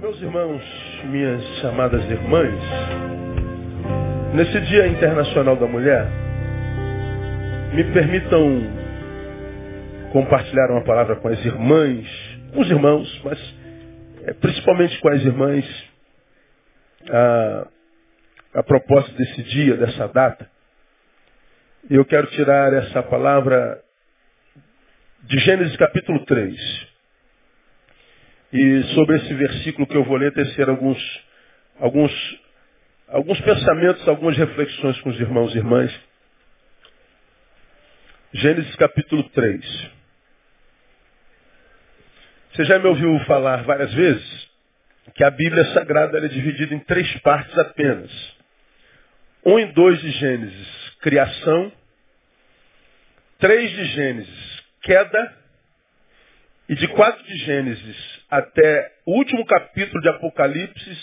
Meus irmãos, minhas amadas irmãs, nesse Dia Internacional da Mulher, me permitam compartilhar uma palavra com as irmãs, com os irmãos, mas é, principalmente com as irmãs, a, a propósito desse dia, dessa data. Eu quero tirar essa palavra de Gênesis capítulo 3. E sobre esse versículo que eu vou ler, tecer alguns, alguns, alguns pensamentos, algumas reflexões com os irmãos e irmãs. Gênesis capítulo 3. Você já me ouviu falar várias vezes que a Bíblia Sagrada é dividida em três partes apenas. Um e dois de Gênesis, criação. Três de Gênesis, queda. E de quatro de Gênesis até o último capítulo de Apocalipse,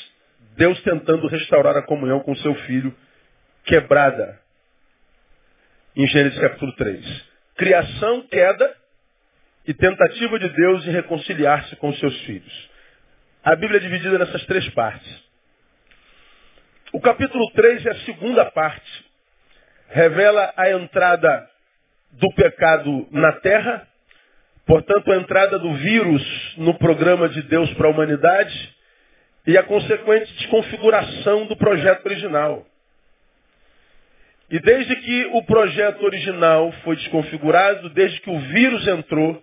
Deus tentando restaurar a comunhão com seu filho, quebrada. Em Gênesis capítulo 3. Criação, queda e tentativa de Deus em reconciliar-se com seus filhos. A Bíblia é dividida nessas três partes. O capítulo 3 é a segunda parte. Revela a entrada do pecado na terra, portanto, a entrada do vírus no programa de Deus para a humanidade e a consequente desconfiguração do projeto original. E desde que o projeto original foi desconfigurado, desde que o vírus entrou,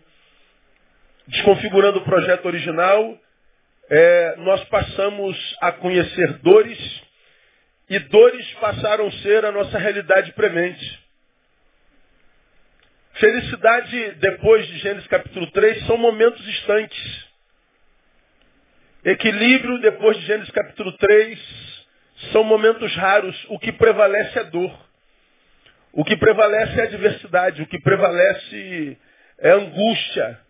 desconfigurando o projeto original, é, nós passamos a conhecer dores e dores passaram a ser a nossa realidade premente. Felicidade, depois de Gênesis capítulo 3, são momentos estanques. Equilíbrio, depois de Gênesis capítulo 3, são momentos raros. O que prevalece é dor. O que prevalece é adversidade. O que prevalece é angústia.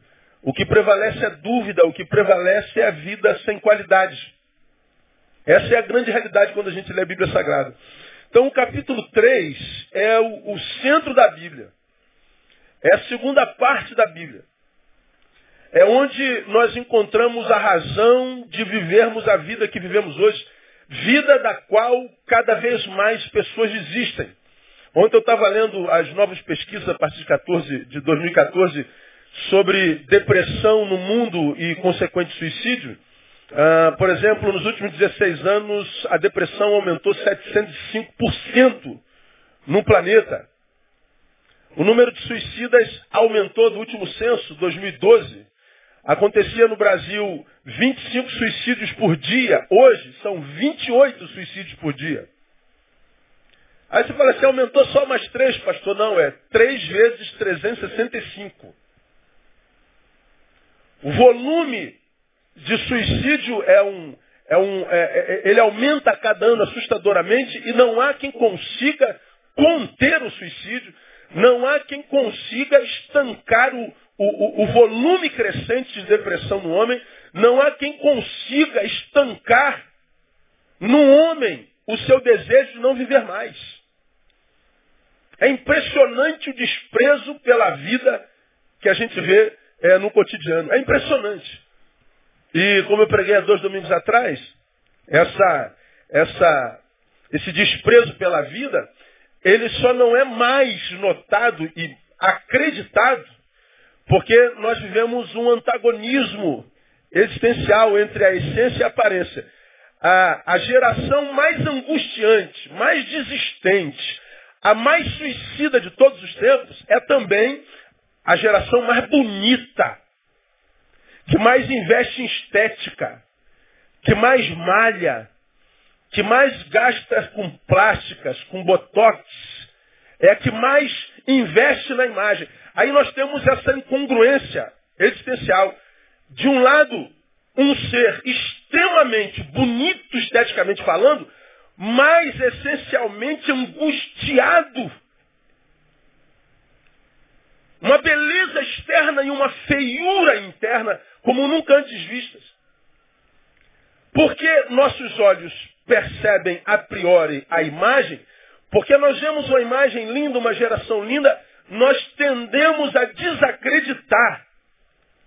O que prevalece é dúvida, o que prevalece é a vida sem qualidade. Essa é a grande realidade quando a gente lê a Bíblia Sagrada. Então o capítulo 3 é o, o centro da Bíblia. É a segunda parte da Bíblia. É onde nós encontramos a razão de vivermos a vida que vivemos hoje. Vida da qual cada vez mais pessoas desistem. Ontem eu estava lendo as novas pesquisas a partir de, 14, de 2014 sobre depressão no mundo e consequente suicídio. Uh, por exemplo, nos últimos 16 anos, a depressão aumentou 705% no planeta. O número de suicidas aumentou do último censo, 2012. Acontecia no Brasil 25 suicídios por dia. Hoje são 28 suicídios por dia. Aí você fala assim, aumentou só mais 3, pastor. Não, é 3 vezes 365. O volume de suicídio é um, é um, é, é, ele aumenta a cada ano assustadoramente e não há quem consiga conter o suicídio, não há quem consiga estancar o, o, o volume crescente de depressão no homem, não há quem consiga estancar no homem o seu desejo de não viver mais. É impressionante o desprezo pela vida que a gente vê é, no cotidiano. É impressionante. E como eu preguei há dois domingos atrás, essa, essa, esse desprezo pela vida, ele só não é mais notado e acreditado porque nós vivemos um antagonismo existencial entre a essência e a aparência. A, a geração mais angustiante, mais desistente, a mais suicida de todos os tempos é também a geração mais bonita, que mais investe em estética, que mais malha, que mais gasta com plásticas, com botox, é a que mais investe na imagem. Aí nós temos essa incongruência existencial. De um lado, um ser extremamente bonito esteticamente falando, mas essencialmente angustiado uma beleza externa e uma feiura interna como nunca antes vistas. Porque nossos olhos percebem a priori a imagem, porque nós vemos uma imagem linda, uma geração linda, nós tendemos a desacreditar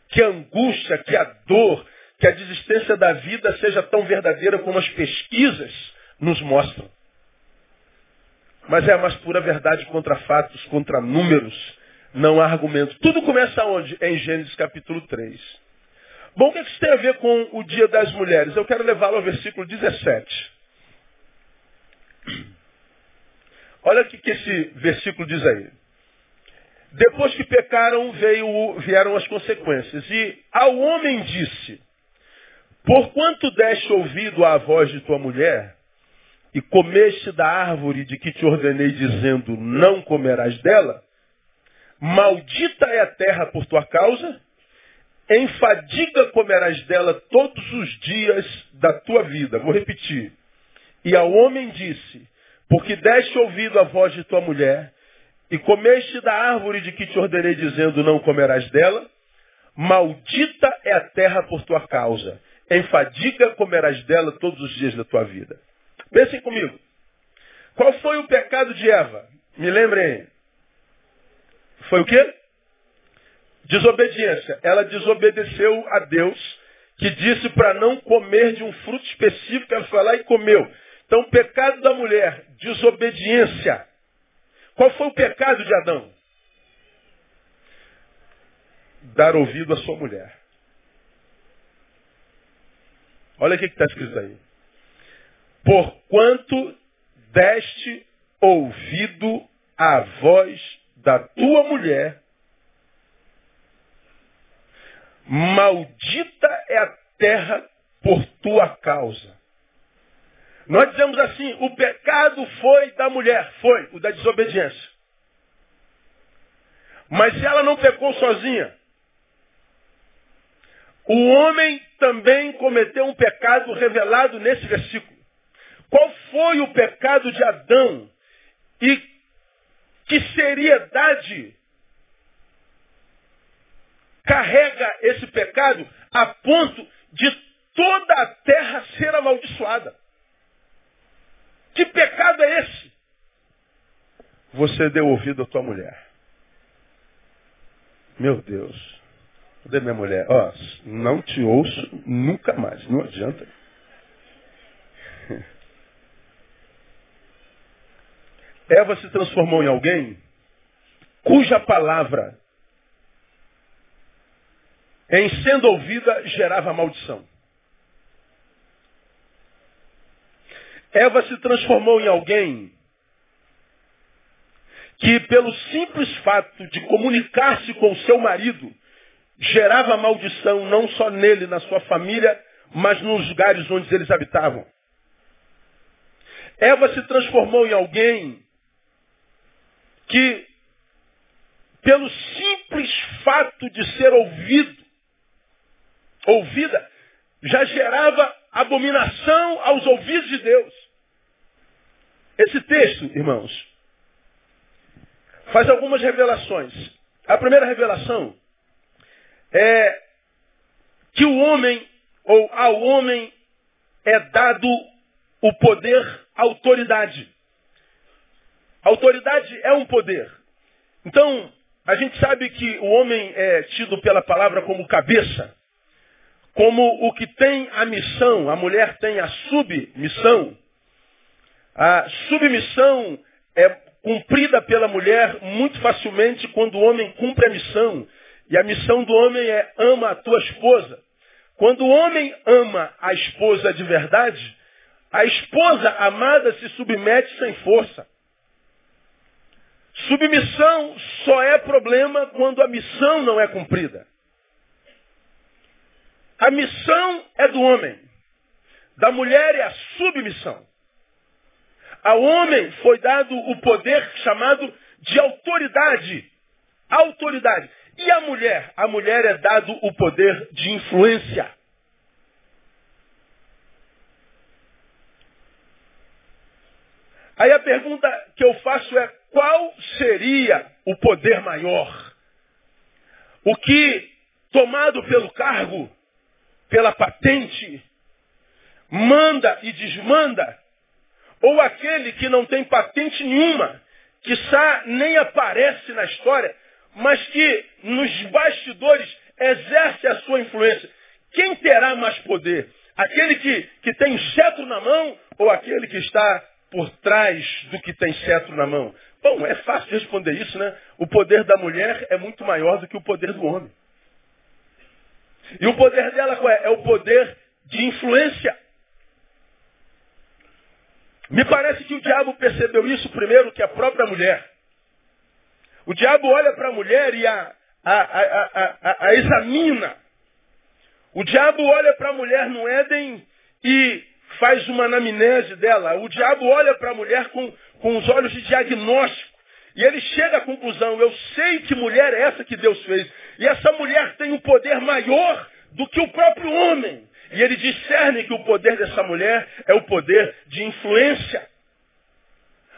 que a angústia, que a dor, que a desistência da vida seja tão verdadeira como as pesquisas nos mostram. Mas é a mais pura verdade contra fatos, contra números. Não há argumento. Tudo começa onde? Em Gênesis capítulo 3. Bom, o que isso tem a ver com o dia das mulheres? Eu quero levá-lo ao versículo 17. Olha o que, que esse versículo diz aí. Depois que pecaram, veio, vieram as consequências. E ao homem disse, por quanto deste ouvido à voz de tua mulher, e comeste da árvore de que te ordenei, dizendo, não comerás dela, maldita é a terra por tua causa, em fadiga comerás dela todos os dias da tua vida. Vou repetir. E ao homem disse, porque deste ouvido à voz de tua mulher, e comeste da árvore de que te ordenei, dizendo, não comerás dela, maldita é a terra por tua causa. Em fadiga comerás dela todos os dias da tua vida. Pensem comigo. Qual foi o pecado de Eva? Me lembrem. Foi o quê? Desobediência. Ela desobedeceu a Deus, que disse para não comer de um fruto específico, ela foi lá e comeu. Então, o pecado da mulher, desobediência. Qual foi o pecado de Adão? Dar ouvido à sua mulher. Olha o que está escrito aí. Porquanto deste ouvido à voz da tua mulher, maldita é a terra por tua causa. Nós dizemos assim, o pecado foi da mulher, foi o da desobediência. Mas ela não pecou sozinha. O homem também cometeu um pecado revelado nesse versículo. Qual foi o pecado de Adão? E que seriedade carrega esse pecado a ponto de toda a terra ser amaldiçoada? Que pecado é esse? Você deu ouvido à tua mulher. Meu Deus. Cadê minha mulher? Ó, não te ouço nunca mais. Não adianta. Eva se transformou em alguém cuja palavra, em sendo ouvida, gerava maldição. Eva se transformou em alguém que, pelo simples fato de comunicar-se com seu marido, gerava maldição não só nele, na sua família, mas nos lugares onde eles habitavam. Eva se transformou em alguém que, pelo simples fato de ser ouvido, ouvida, já gerava abominação aos ouvidos de Deus. Esse texto, irmãos, faz algumas revelações. A primeira revelação é que o homem, ou ao homem, é dado o poder, autoridade. Autoridade é um poder. Então, a gente sabe que o homem é tido pela palavra como cabeça, como o que tem a missão, a mulher tem a submissão. A submissão é cumprida pela mulher muito facilmente quando o homem cumpre a missão. E a missão do homem é ama a tua esposa. Quando o homem ama a esposa de verdade, a esposa amada se submete sem força. Submissão só é problema quando a missão não é cumprida. A missão é do homem. Da mulher é a submissão. Ao homem foi dado o poder chamado de autoridade. Autoridade. E a mulher? A mulher é dado o poder de influência. Aí a pergunta que eu faço é qual seria o poder maior? O que, tomado pelo cargo, pela patente, manda e desmanda? Ou aquele que não tem patente nenhuma, que nem aparece na história, mas que nos bastidores exerce a sua influência? quem terá mais poder? Aquele que, que tem cetro na mão ou aquele que está por trás do que tem cetro na mão? Bom, é fácil de responder isso, né? O poder da mulher é muito maior do que o poder do homem. E o poder dela qual é? É o poder de influência. Me parece que o diabo percebeu isso primeiro que a própria mulher. O diabo olha para a mulher e a, a, a, a, examina. O diabo olha para a mulher no Éden e faz uma anamnese dela. O diabo olha para a mulher com, com os olhos de diagnóstico. E ele chega à conclusão, eu sei que mulher é essa que Deus fez. E essa mulher tem um poder maior do que o próprio homem. E ele discerne que o poder dessa mulher é o poder de influência.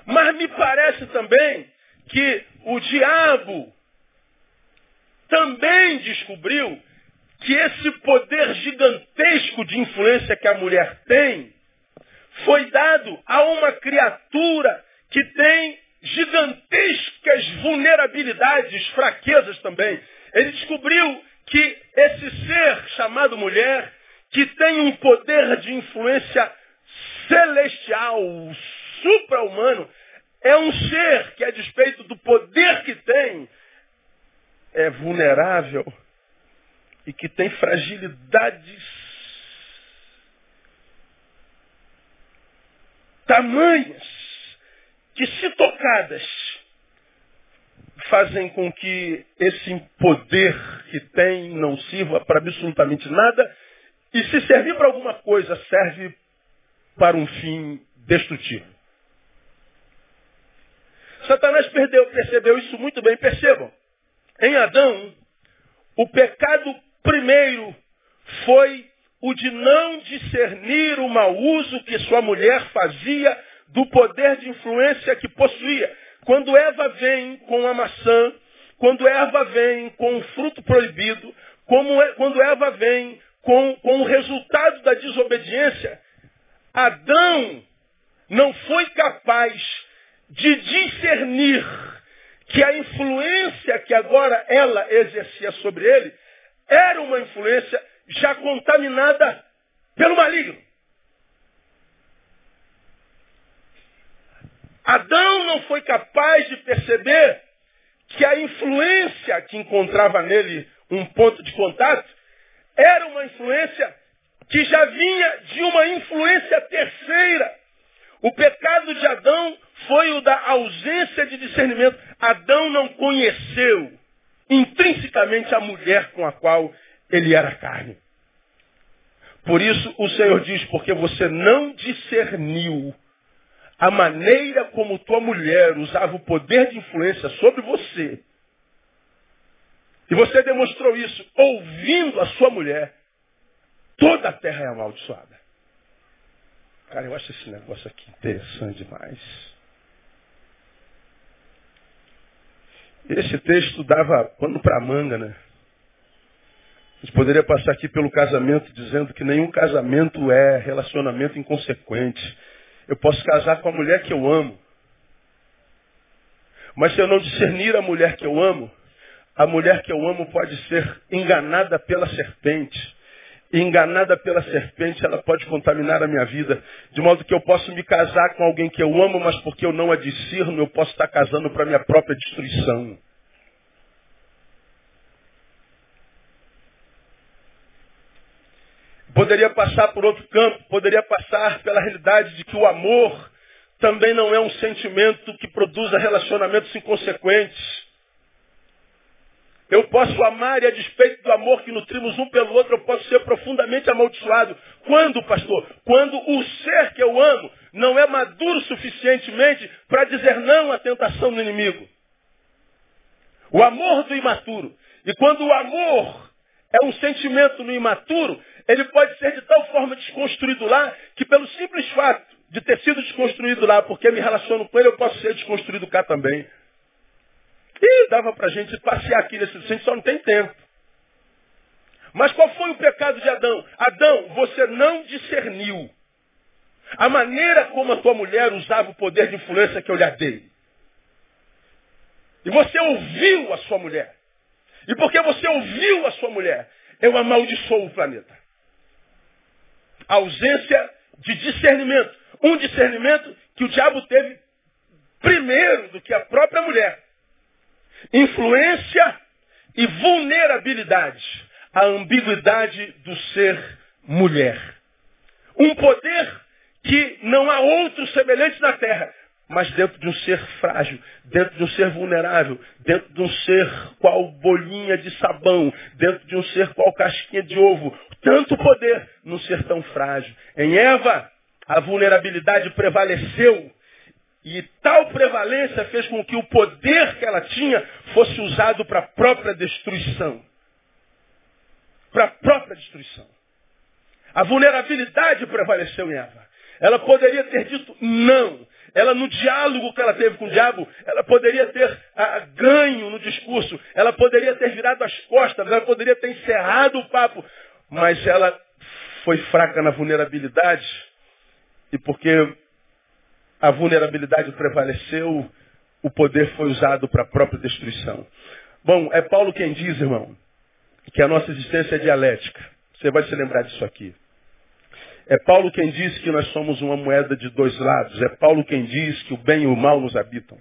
Mas me parece também que o diabo também descobriu que esse poder gigantesco de influência que a mulher tem foi dado a uma criatura que tem gigantescas vulnerabilidades, fraquezas também. Ele descobriu que esse ser chamado mulher, que tem um poder de influência celestial, supra-humano, é um ser que, a despeito do poder que tem, é vulnerável e que tem fragilidades tamanhas que, se tocadas, fazem com que esse poder que tem não sirva para absolutamente nada e se servir para alguma coisa, serve para um fim destrutivo. Satanás perdeu, percebeu isso muito bem. Percebam, em Adão, o pecado primeiro foi o de não discernir o mau uso que sua mulher fazia do poder de influência que possuía. Quando Eva vem com a maçã, quando Eva vem com o fruto proibido, é, quando Eva vem com, com o resultado da desobediência, Adão não foi capaz de discernir que a influência que agora ela exercia sobre ele era uma influência já contaminada pelo maligno. Adão não foi capaz de perceber que a influência que encontrava nele um ponto de contato era uma influência que já vinha de uma influência terceira. O pecado de Adão foi o da ausência de discernimento. Adão não conheceu intrinsecamente a mulher com a qual ele era carne. Por isso o Senhor diz, porque você não discerniu a maneira como tua mulher usava o poder de influência sobre você. E você demonstrou isso ouvindo a sua mulher. Toda a terra é amaldiçoada. Cara, eu acho esse negócio aqui interessante demais. Esse texto dava pano para manga, né? A gente poderia passar aqui pelo casamento dizendo que nenhum casamento é relacionamento inconsequente. Eu posso casar com a mulher que eu amo. Mas se eu não discernir a mulher que eu amo, a mulher que eu amo pode ser enganada pela serpente. E enganada pela serpente, ela pode contaminar a minha vida. De modo que eu posso me casar com alguém que eu amo, mas porque eu não a discerno, eu posso estar casando para minha própria destruição. Poderia passar por outro campo, poderia passar pela realidade de que o amor também não é um sentimento que produza relacionamentos inconsequentes. Eu posso amar e a despeito do amor que nutrimos um pelo outro, eu posso ser profundamente amaldiçoado. Quando, pastor? Quando o ser que eu amo não é maduro suficientemente para dizer não à tentação do inimigo. O amor do imaturo. E quando o amor é um sentimento no imaturo, ele pode ser de tal forma desconstruído lá, que pelo simples fato de ter sido desconstruído lá, porque me relaciono com ele, eu posso ser desconstruído cá também. E dava para a gente passear aqui nesse centro, só não tem tempo. Mas qual foi o pecado de Adão? Adão, você não discerniu a maneira como a tua mulher usava o poder de influência que eu lhe dei. E você ouviu a sua mulher. E porque você ouviu a sua mulher, eu amaldiçoo o planeta. A ausência de discernimento. Um discernimento que o diabo teve primeiro do que a própria mulher. Influência e vulnerabilidade. A ambiguidade do ser mulher. Um poder que não há outro semelhante na terra, mas dentro de um ser frágil, dentro de um ser vulnerável, dentro de um ser qual bolinha de sabão, dentro de um ser qual casquinha de ovo. Tanto poder num ser tão frágil. Em Eva, a vulnerabilidade prevaleceu. E tal prevalência fez com que o poder que ela tinha fosse usado para a própria destruição. Para a própria destruição. A vulnerabilidade prevaleceu em Eva. Ela poderia ter dito não. Ela, no diálogo que ela teve com o diabo, ela poderia ter ah, ganho no discurso. Ela poderia ter virado as costas. Ela poderia ter encerrado o papo. Mas ela foi fraca na vulnerabilidade. E porque a vulnerabilidade prevaleceu, o poder foi usado para a própria destruição. Bom, é Paulo quem diz, irmão, que a nossa existência é dialética. Você vai se lembrar disso aqui. É Paulo quem diz que nós somos uma moeda de dois lados. É Paulo quem diz que o bem e o mal nos habitam.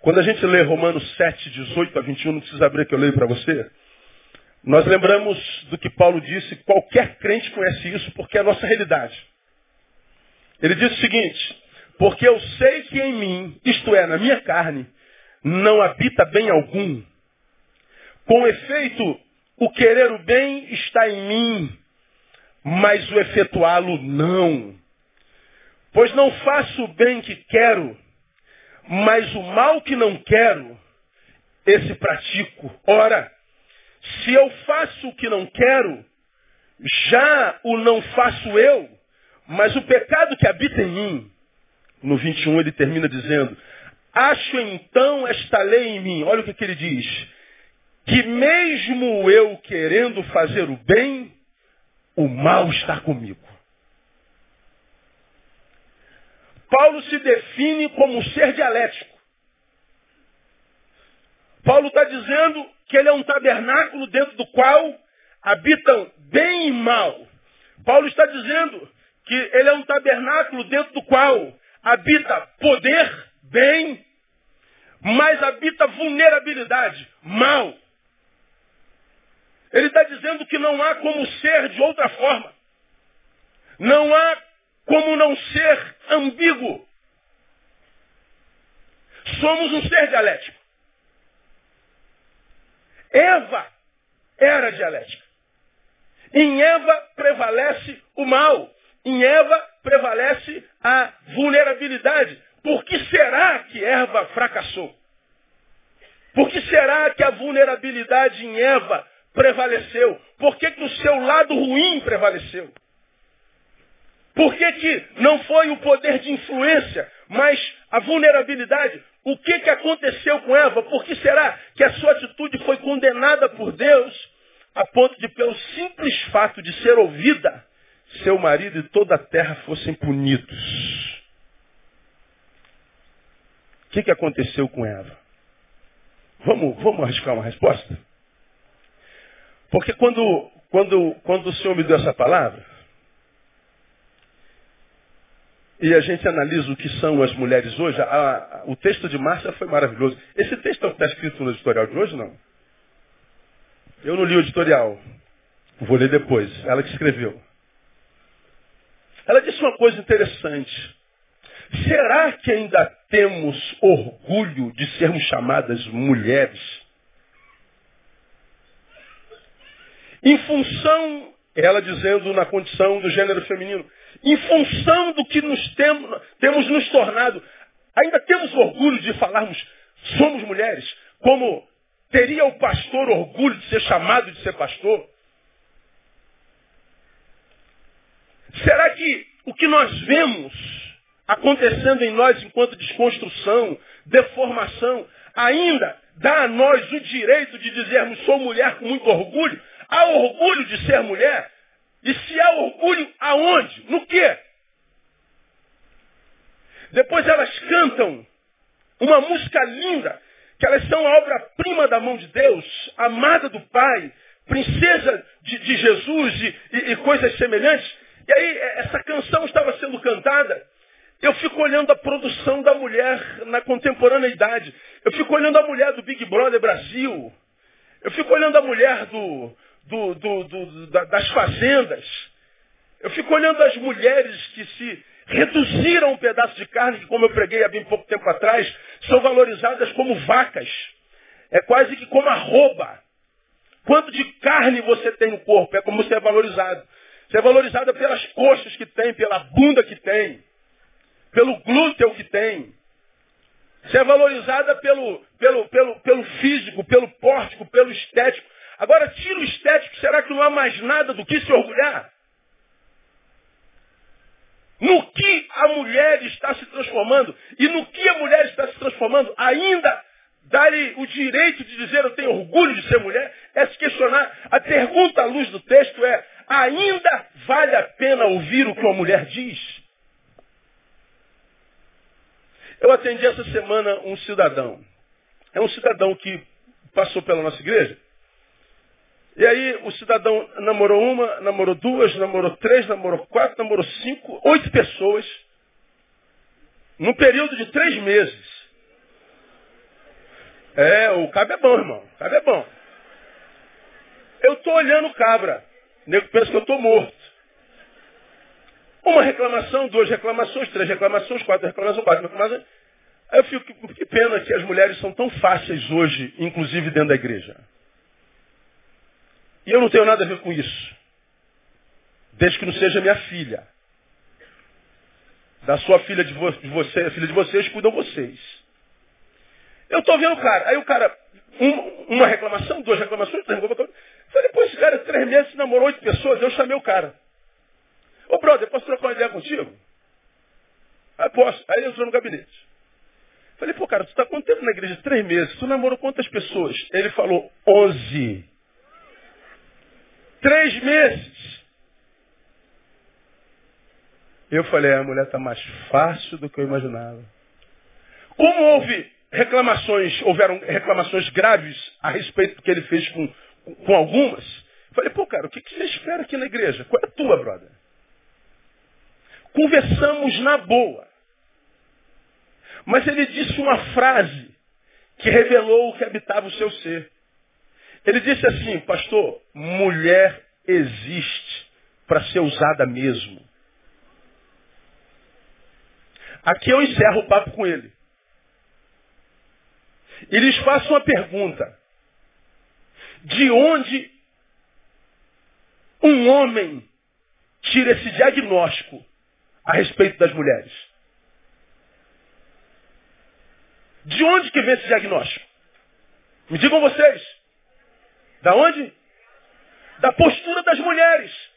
Quando a gente lê Romanos 7, 18 a 21, não precisa abrir que eu leio para você. Nós lembramos do que Paulo disse, qualquer crente conhece isso porque é a nossa realidade. Ele diz o seguinte, porque eu sei que em mim, isto é, na minha carne, não habita bem algum. Com efeito, o querer o bem está em mim, mas o efetuá-lo não. Pois não faço o bem que quero, mas o mal que não quero, esse pratico. Ora, se eu faço o que não quero, já o não faço eu, mas o pecado que habita em mim. No 21 ele termina dizendo, acho então esta lei em mim. Olha o que, que ele diz. Que mesmo eu querendo fazer o bem, o mal está comigo. Paulo se define como um ser dialético. Paulo está dizendo que ele é um tabernáculo dentro do qual habitam bem e mal. Paulo está dizendo que ele é um tabernáculo dentro do qual habita poder, bem, mas habita vulnerabilidade, mal. Ele está dizendo que não há como ser de outra forma. Não há como não ser ambíguo. Somos um ser dialético. Eva era dialética. Em Eva prevalece o mal. Em Eva prevalece a vulnerabilidade. Por que será que Eva fracassou? Por que será que a vulnerabilidade em Eva prevaleceu? Por que, que o seu lado ruim prevaleceu? Por que, que não foi o poder de influência, mas a vulnerabilidade? O que, que aconteceu com Eva? Por que será que a sua atitude foi condenada por Deus a ponto de, pelo simples fato de ser ouvida, seu marido e toda a terra fossem punidos? O que, que aconteceu com Eva? Vamos, vamos arriscar uma resposta? Porque quando, quando, quando o Senhor me deu essa palavra, e a gente analisa o que são as mulheres hoje, a, a, o texto de Márcia foi maravilhoso. Esse texto está escrito no editorial de hoje, não? Eu não li o editorial. Vou ler depois. Ela que escreveu. Ela disse uma coisa interessante. Será que ainda temos orgulho de sermos chamadas mulheres? Em função, ela dizendo na condição do gênero feminino, em função do que nos temos, temos nos tornado, ainda temos orgulho de falarmos somos mulheres, como teria o pastor orgulho de ser chamado de ser pastor? Será que o que nós vemos acontecendo em nós enquanto desconstrução, deformação, ainda dá a nós o direito de dizermos sou mulher com muito orgulho? Há orgulho de ser mulher? E se há orgulho, aonde? No quê? Depois elas cantam uma música linda, que elas são a obra-prima da mão de Deus, amada do Pai, princesa de, de Jesus e, e, e coisas semelhantes. E aí, é, essa canção estava sendo cantada. Eu fico olhando a produção da mulher na contemporaneidade. Eu fico olhando a mulher do Big Brother Brasil. Eu fico olhando a mulher do, do, do, do das fazendas. Eu fico olhando as mulheres que se reduziram um pedaço de carne, que como eu preguei há bem pouco tempo atrás, são valorizadas como vacas. É quase que como arroba. Quanto de carne você tem no corpo, é como você é valorizado. Você é valorizada pelas coxas que tem, pela bunda que tem, pelo glúteo que tem. Você é valorizada pelo, pelo, pelo, pelo físico, pelo pórtico, pelo estético. Agora, tira o estético, será que não há mais nada do que se orgulhar? No que a mulher está se transformando e no que a mulher está se transformando, ainda dar-lhe o direito de dizer eu tenho orgulho de ser mulher, é se questionar. A pergunta à luz do texto é, ainda vale a pena ouvir o que uma mulher diz? Eu atendi essa semana um cidadão. É um cidadão que passou pela nossa igreja. E aí o cidadão namorou uma, namorou duas, namorou três, namorou quatro, namorou cinco, oito pessoas. Num período de três meses. É, o cabo é bom, irmão. O cabo é bom. Eu estou olhando cabra. O nego pensa que eu estou morto. Uma reclamação, duas reclamações, três reclamações, quatro reclamações, quatro reclamações. Aí eu fico, que pena que as mulheres são tão fáceis hoje, inclusive dentro da igreja. E eu não tenho nada a ver com isso. Desde que não seja minha filha. Da sua filha de, vo de você, a filha de vocês, cuidam vocês. Eu estou vendo o cara. Aí o cara, um, uma reclamação, duas reclamações, três reclamações. Falei, pô, esse cara, três meses, namorou oito pessoas, eu chamei o cara. Ô, brother, posso trocar uma ideia contigo? Aí posso. Aí ele entrou no gabinete. Falei, pô, cara, tu está tempo na igreja? Três meses. Tu namorou quantas pessoas? Ele falou, onze. Três meses. Eu falei, a mulher está mais fácil do que eu imaginava. Como houve reclamações, houveram reclamações graves a respeito do que ele fez com, com algumas. Falei, pô, cara, o que, que você espera aqui na igreja? Qual é a tua, brother? Conversamos na boa. Mas ele disse uma frase que revelou o que habitava o seu ser. Ele disse assim, pastor, mulher existe para ser usada mesmo. Aqui eu encerro o papo com ele. E lhes faço uma pergunta. De onde um homem tira esse diagnóstico a respeito das mulheres? De onde que vem esse diagnóstico? Me digam vocês. Da onde? Da postura das mulheres.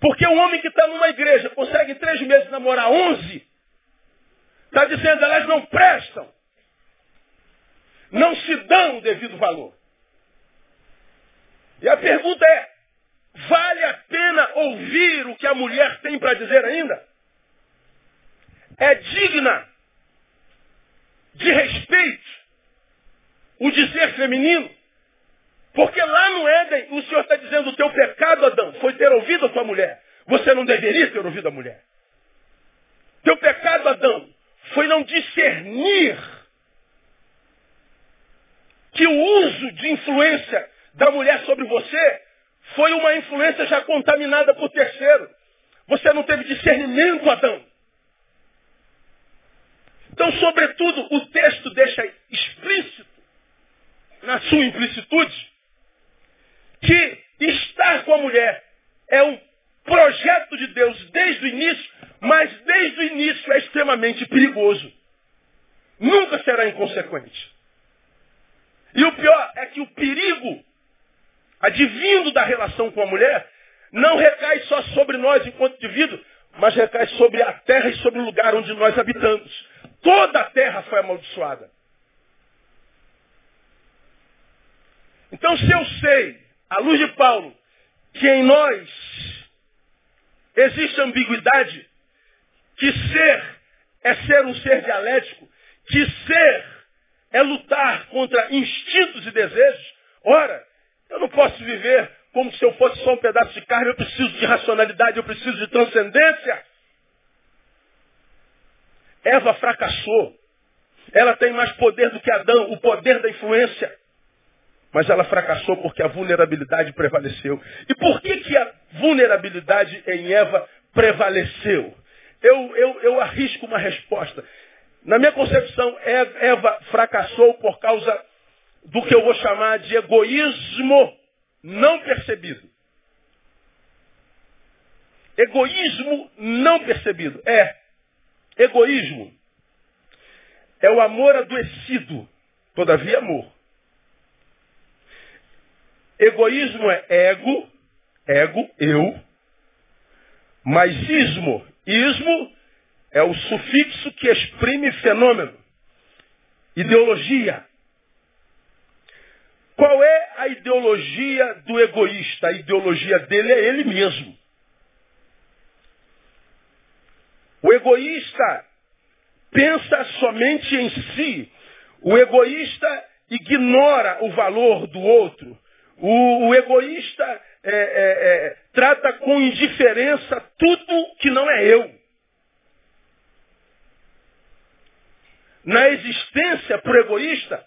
Porque o homem que está numa igreja consegue três meses namorar onze, está dizendo elas não prestam não se dão o devido valor. E a pergunta é, vale a pena ouvir o que a mulher tem para dizer ainda? É digna de respeito o dizer feminino? Porque lá no Éden, o Senhor está dizendo, o teu pecado, Adão, foi ter ouvido a tua mulher. Você não deveria ter ouvido a mulher. Teu pecado, Adão, foi não discernir que o uso de influência da mulher sobre você foi uma influência já contaminada por terceiro. Você não teve discernimento, Adão. Então, sobretudo, o texto deixa explícito, na sua implicitude, que estar com a mulher é um projeto de Deus desde o início, mas desde o início é extremamente perigoso. Nunca será inconsequente. E o pior é que o perigo advindo da relação com a mulher não recai só sobre nós enquanto indivíduo, mas recai sobre a terra e sobre o lugar onde nós habitamos. Toda a terra foi amaldiçoada. Então, se eu sei, à luz de Paulo, que em nós existe ambiguidade, que ser é ser um ser dialético, que ser é lutar contra instintos e desejos. Ora, eu não posso viver como se eu fosse só um pedaço de carne, eu preciso de racionalidade, eu preciso de transcendência. Eva fracassou. Ela tem mais poder do que Adão, o poder da influência. Mas ela fracassou porque a vulnerabilidade prevaleceu. E por que, que a vulnerabilidade em Eva prevaleceu? Eu, eu, eu arrisco uma resposta. Na minha concepção, Eva fracassou por causa do que eu vou chamar de egoísmo não percebido. Egoísmo não percebido. É. Egoísmo é o amor adoecido, todavia amor. Egoísmo é ego, ego, eu, mas ismo, ismo é o sufixo que exprime fenômeno, ideologia. Qual é a ideologia do egoísta? A ideologia dele é ele mesmo. O egoísta pensa somente em si. O egoísta ignora o valor do outro. O, o egoísta é, é, é, trata com indiferença tudo que não é eu. Na existência para o egoísta,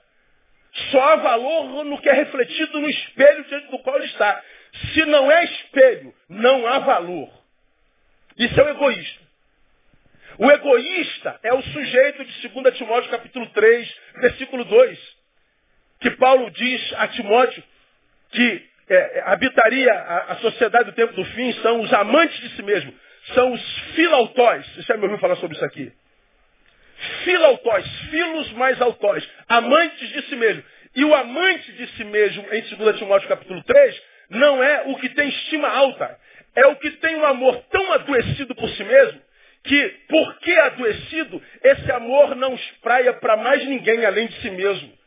só há valor no que é refletido no espelho diante do qual ele está. Se não é espelho, não há valor. Isso é o egoísta. O egoísta é o sujeito de 2 Timóteo capítulo 3, versículo 2, que Paulo diz a Timóteo que é, habitaria a, a, sociedade do tempo do fim são os amantes de si mesmo, são os filautóis. Você já me ouviu falar sobre isso aqui? Filautóis, filos mais autóis, amantes de si mesmo. E o amante de si mesmo, em 2 Timóteo capítulo 3, não é o que tem estima alta, é o que tem um amor tão adoecido por si mesmo, que, porque adoecido, esse amor não espraia para mais ninguém além de si mesmo.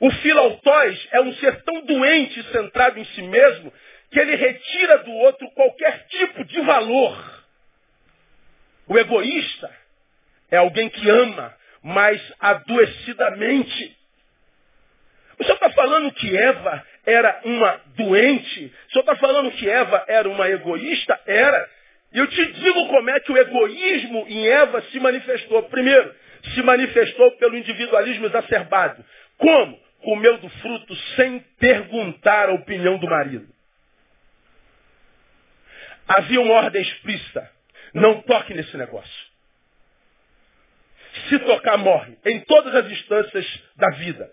O filautóis é um ser tão doente e centrado em si mesmo, que ele retira do outro qualquer tipo de valor. O egoísta é alguém que ama, mas adoecidamente. O senhor está falando que Eva era uma doente? O senhor está falando que Eva era uma egoísta? Era. E eu te digo como é que o egoísmo em Eva se manifestou. Primeiro, se manifestou pelo individualismo exacerbado. Como? Comeu do fruto sem perguntar a opinião do marido. Havia uma ordem explícita. Não toque nesse negócio. Se tocar, morre. Em todas as instâncias da vida.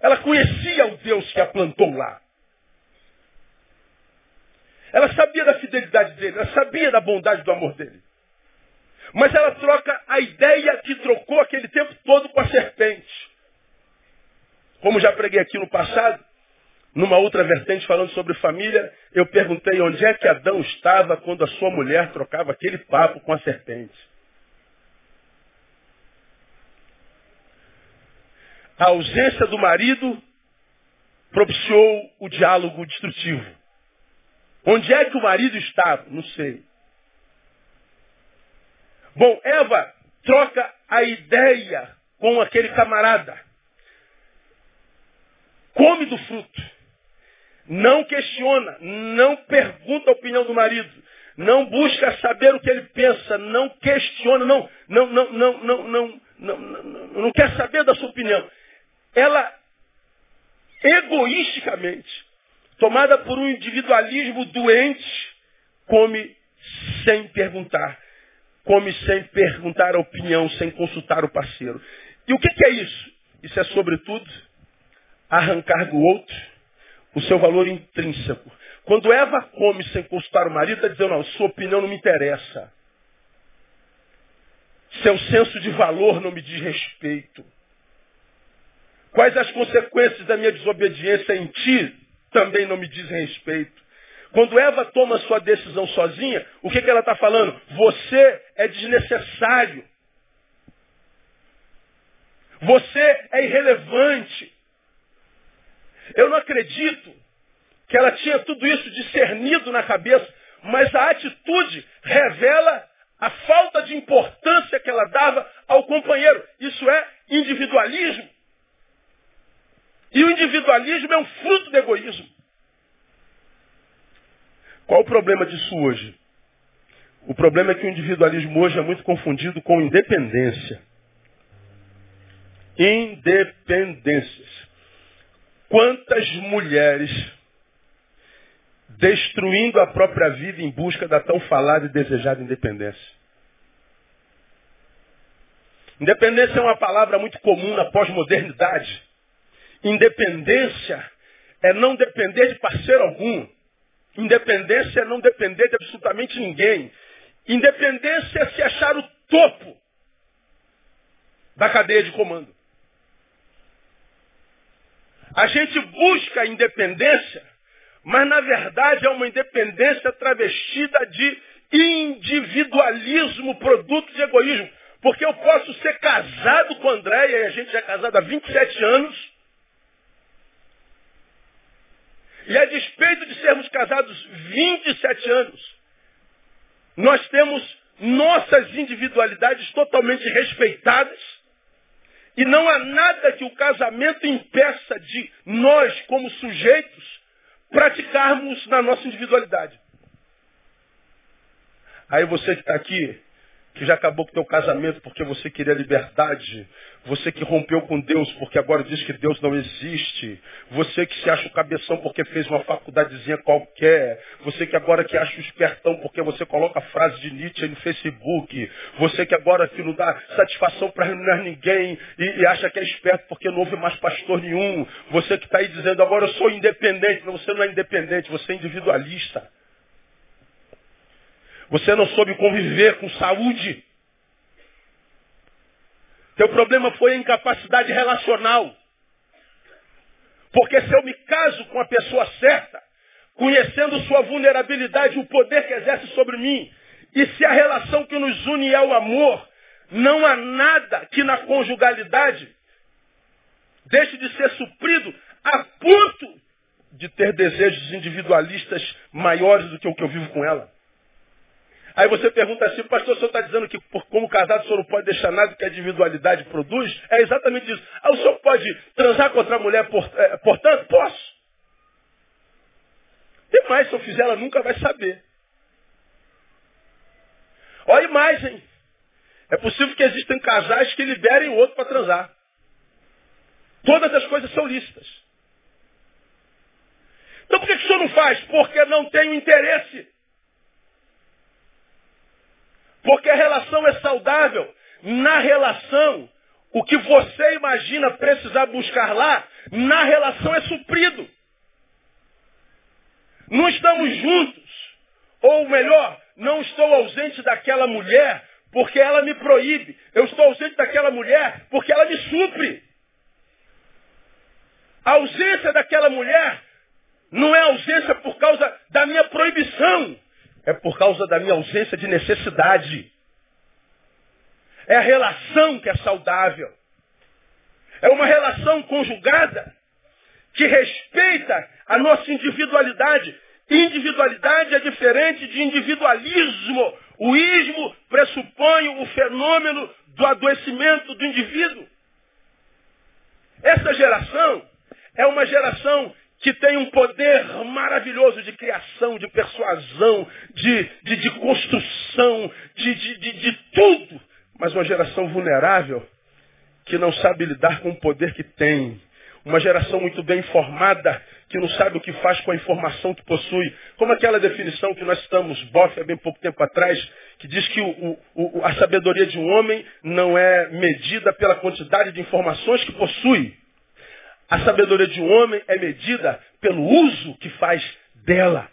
Ela conhecia o Deus que a plantou lá. Ela sabia da fidelidade dele, ela sabia da bondade do amor dele. Mas ela troca a ideia que trocou aquele tempo todo com a serpente. Como já preguei aqui no passado, numa outra vertente falando sobre família, eu perguntei onde é que Adão estava quando a sua mulher trocava aquele papo com a serpente. A ausência do marido propiciou o diálogo destrutivo. Onde é que o marido estava? Não sei. Bom, Eva troca a ideia com aquele camarada. Come do fruto. Não questiona, não pergunta a opinião do marido, não busca saber o que ele pensa, não questiona, não, não, não, não, não, não, não, não, não quer saber da sua opinião. Ela egoisticamente tomada por um individualismo doente, come sem perguntar. Come sem perguntar a opinião, sem consultar o parceiro. E o que, que é isso? Isso é, sobretudo, arrancar do outro o seu valor intrínseco. Quando Eva come sem consultar o marido, está dizendo, não, sua opinião não me interessa. Seu senso de valor não me diz respeito. Quais as consequências da minha desobediência em ti? também não me dizem respeito. Quando Eva toma sua decisão sozinha, o que, que ela está falando? Você é desnecessário. Você é irrelevante. Eu não acredito que ela tinha tudo isso discernido na cabeça, mas a atitude revela a falta de importância que ela dava ao companheiro. Isso é individualismo. E o individualismo é um fruto do egoísmo. Qual o problema disso hoje? O problema é que o individualismo hoje é muito confundido com independência. Independências. Quantas mulheres destruindo a própria vida em busca da tão falada e desejada independência? Independência é uma palavra muito comum na pós-modernidade. Independência é não depender de parceiro algum. Independência é não depender de absolutamente ninguém. Independência é se achar o topo da cadeia de comando. A gente busca a independência, mas na verdade é uma independência travestida de individualismo, produto de egoísmo. Porque eu posso ser casado com a Andréia, e a gente já é casado há 27 anos, e a despeito de sermos casados 27 anos, nós temos nossas individualidades totalmente respeitadas, e não há nada que o casamento impeça de nós, como sujeitos, praticarmos na nossa individualidade. Aí você que está aqui, que já acabou com o teu casamento porque você queria liberdade, você que rompeu com Deus porque agora diz que Deus não existe, você que se acha o cabeção porque fez uma faculdadezinha qualquer, você que agora que acha o espertão porque você coloca frase de Nietzsche no Facebook, você que agora que não dá satisfação para ninguém e, e, acha que é esperto porque não houve mais pastor nenhum, você que está aí dizendo agora eu sou independente, não, você não é independente, você é individualista. Você não soube conviver com saúde. Teu problema foi a incapacidade relacional. Porque se eu me caso com a pessoa certa, conhecendo sua vulnerabilidade, o poder que exerce sobre mim, e se a relação que nos une é o amor, não há nada que na conjugalidade deixe de ser suprido a ponto de ter desejos individualistas maiores do que o que eu vivo com ela. Aí você pergunta assim, pastor, o senhor está dizendo que como casado o senhor não pode deixar nada que a individualidade produz? É exatamente isso. Ah, o senhor pode transar contra a mulher, por, é, portanto? Posso. Tem mais, se eu fizer, ela nunca vai saber. Olha a imagem. É possível que existam casais que liberem o outro para transar. Todas as coisas são lícitas. Então por que, que o senhor não faz? Porque não tem interesse. Porque a relação é saudável. Na relação, o que você imagina precisar buscar lá, na relação é suprido. Não estamos juntos. Ou melhor, não estou ausente daquela mulher porque ela me proíbe. Eu estou ausente daquela mulher porque ela me supre. A ausência daquela mulher não é ausência por causa da minha proibição é por causa da minha ausência de necessidade. É a relação que é saudável. É uma relação conjugada que respeita a nossa individualidade. Individualidade é diferente de individualismo. O ismo pressupõe o fenômeno do adoecimento do indivíduo. Essa geração é uma geração que tem um poder maravilhoso de criação, de persuasão, de, de, de construção, de, de, de tudo, mas uma geração vulnerável que não sabe lidar com o poder que tem. Uma geração muito bem informada, que não sabe o que faz com a informação que possui. Como aquela definição que nós estamos, bofe, há bem pouco tempo atrás, que diz que o, o, a sabedoria de um homem não é medida pela quantidade de informações que possui, a sabedoria de um homem é medida pelo uso que faz dela.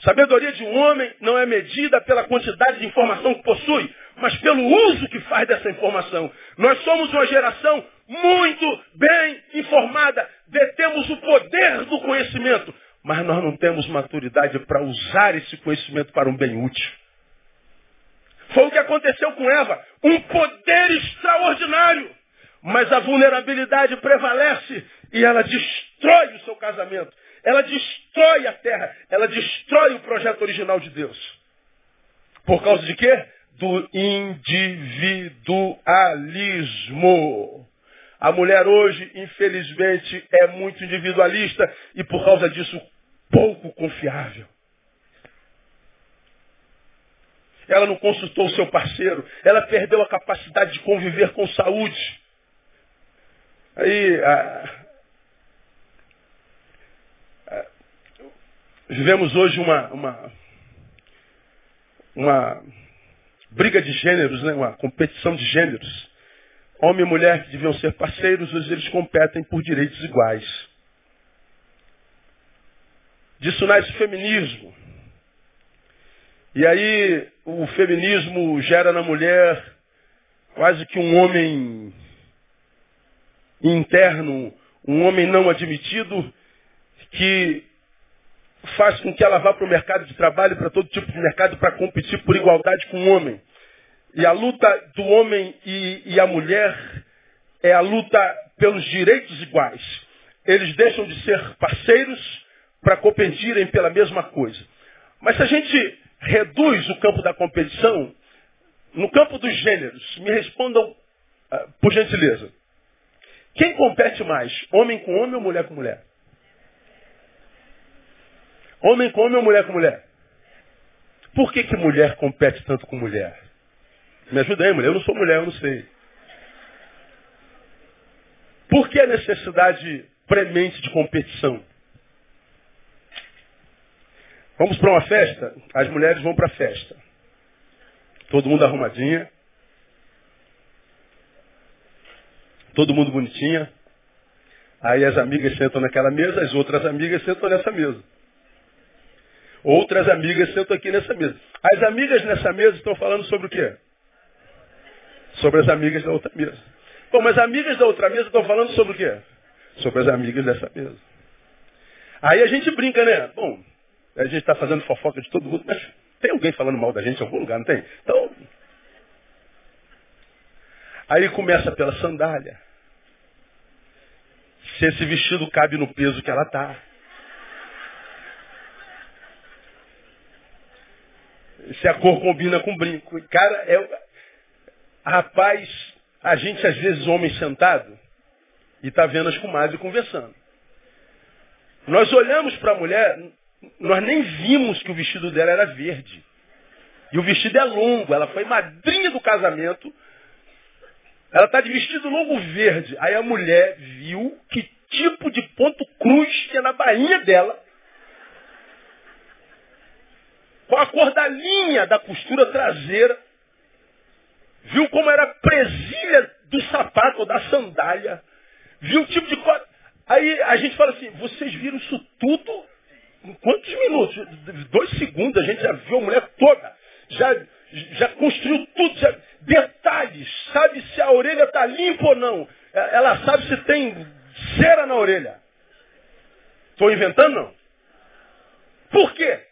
Sabedoria de um homem não é medida pela quantidade de informação que possui, mas pelo uso que faz dessa informação. Nós somos uma geração muito bem informada, detemos o poder do conhecimento, mas nós não temos maturidade para usar esse conhecimento para um bem útil. Foi o que aconteceu com Eva, um poder extraordinário. Mas a vulnerabilidade prevalece e ela destrói o seu casamento. Ela destrói a terra. Ela destrói o projeto original de Deus. Por causa de quê? Do individualismo. A mulher hoje, infelizmente, é muito individualista e por causa disso pouco confiável. Ela não consultou o seu parceiro. Ela perdeu a capacidade de conviver com saúde. Aí, a, a, vivemos hoje uma, uma, uma briga de gêneros, né? uma competição de gêneros. Homem e mulher que deviam ser parceiros, hoje eles competem por direitos iguais. Disso nasce feminismo. E aí o feminismo gera na mulher quase que um homem interno, um homem não admitido, que faz com que ela vá para o mercado de trabalho, para todo tipo de mercado, para competir por igualdade com o homem. E a luta do homem e, e a mulher é a luta pelos direitos iguais. Eles deixam de ser parceiros para competirem pela mesma coisa. Mas se a gente reduz o campo da competição, no campo dos gêneros, me respondam, uh, por gentileza. Quem compete mais? Homem com homem ou mulher com mulher? Homem com homem ou mulher com mulher? Por que, que mulher compete tanto com mulher? Me ajuda aí, mulher. Eu não sou mulher, eu não sei. Por que a necessidade premente de competição? Vamos para uma festa? As mulheres vão para a festa. Todo mundo arrumadinha. Todo mundo bonitinha. Aí as amigas sentam naquela mesa, as outras amigas sentam nessa mesa. Outras amigas sentam aqui nessa mesa. As amigas nessa mesa estão falando sobre o quê? Sobre as amigas da outra mesa. Bom, mas as amigas da outra mesa estão falando sobre o quê? Sobre as amigas dessa mesa. Aí a gente brinca, né? Bom, a gente está fazendo fofoca de todo mundo, mas tem alguém falando mal da gente em algum lugar, não tem? Então. Aí começa pela sandália. Se esse vestido cabe no peso que ela está. se a cor combina com o brinco. Cara, é. Rapaz, a gente às vezes, homem sentado, e está vendo as comadres conversando. Nós olhamos para a mulher, nós nem vimos que o vestido dela era verde. E o vestido é longo, ela foi madrinha do casamento. Ela está de vestido longo verde. Aí a mulher viu que tipo de ponto cruz tinha na bainha dela com a cor da linha da costura traseira, viu como era a presilha do sapato ou da sandália, viu o tipo de cor. Aí a gente fala assim, vocês viram isso tudo em quantos minutos? Dois segundos a gente já viu a mulher toda. Já, já construiu tudo. Já, detalhes. Sabe se a orelha está limpa ou não. Ela sabe se tem cera na orelha. Estou inventando não? Por quê?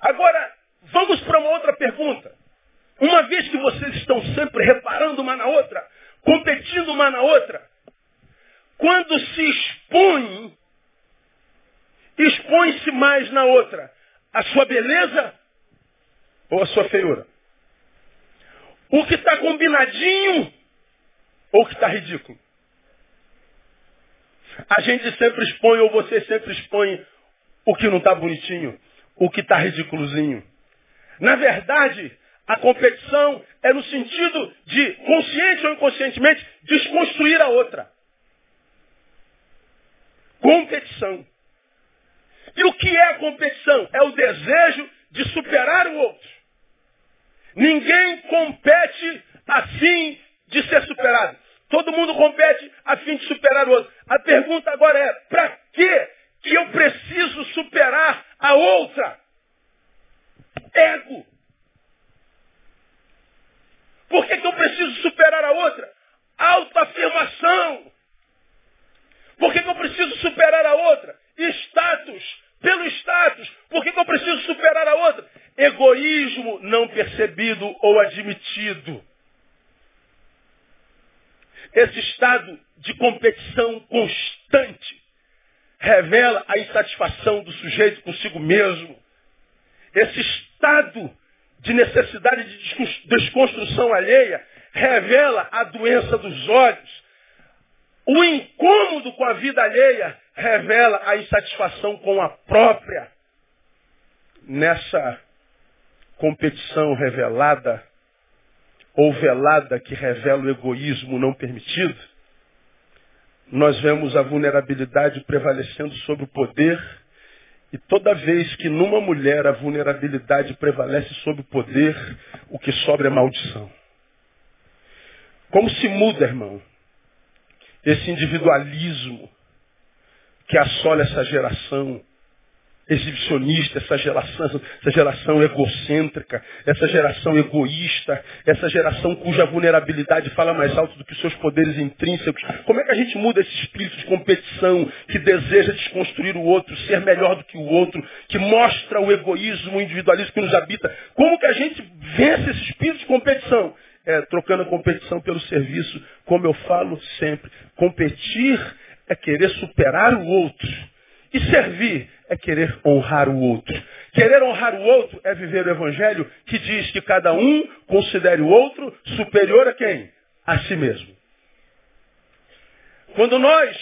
Agora, vamos para uma outra pergunta. Uma vez que vocês estão sempre reparando uma na outra, competindo uma na outra, quando se expõe, expõe-se mais na outra a sua beleza ou a sua feiura? O que está combinadinho ou o que está ridículo? A gente sempre expõe, ou você sempre expõe, o que não está bonitinho o que está ridículozinho. Na verdade, a competição é no sentido de, consciente ou inconscientemente, desconstruir a outra. Competição. E o que é a competição? É o desejo de superar o outro. Ninguém compete a fim de ser superado. Todo mundo compete a fim de superar o outro. A pergunta agora é, para que que eu preciso superar a outra. Ego. Por que, que eu preciso superar a outra? Autoafirmação. Por que, que eu preciso superar a outra? Status. Pelo status. Por que, que eu preciso superar a outra? Egoísmo não percebido ou admitido. Esse estado de competição constante revela a insatisfação do sujeito consigo mesmo. Esse estado de necessidade de desconstrução alheia revela a doença dos olhos. O incômodo com a vida alheia revela a insatisfação com a própria. Nessa competição revelada ou velada que revela o egoísmo não permitido, nós vemos a vulnerabilidade prevalecendo sobre o poder, e toda vez que numa mulher a vulnerabilidade prevalece sobre o poder, o que sobra é maldição. Como se muda, irmão, esse individualismo que assola essa geração exibicionista, essa geração, essa geração egocêntrica, essa geração egoísta, essa geração cuja vulnerabilidade fala mais alto do que os seus poderes intrínsecos. Como é que a gente muda esse espírito de competição que deseja desconstruir o outro, ser melhor do que o outro, que mostra o egoísmo, o individualismo que nos habita? Como que a gente vence esse espírito de competição? É, trocando a competição pelo serviço, como eu falo sempre. Competir é querer superar o outro. E servir é querer honrar o outro. Querer honrar o outro é viver o evangelho que diz que cada um considere o outro superior a quem? A si mesmo. Quando nós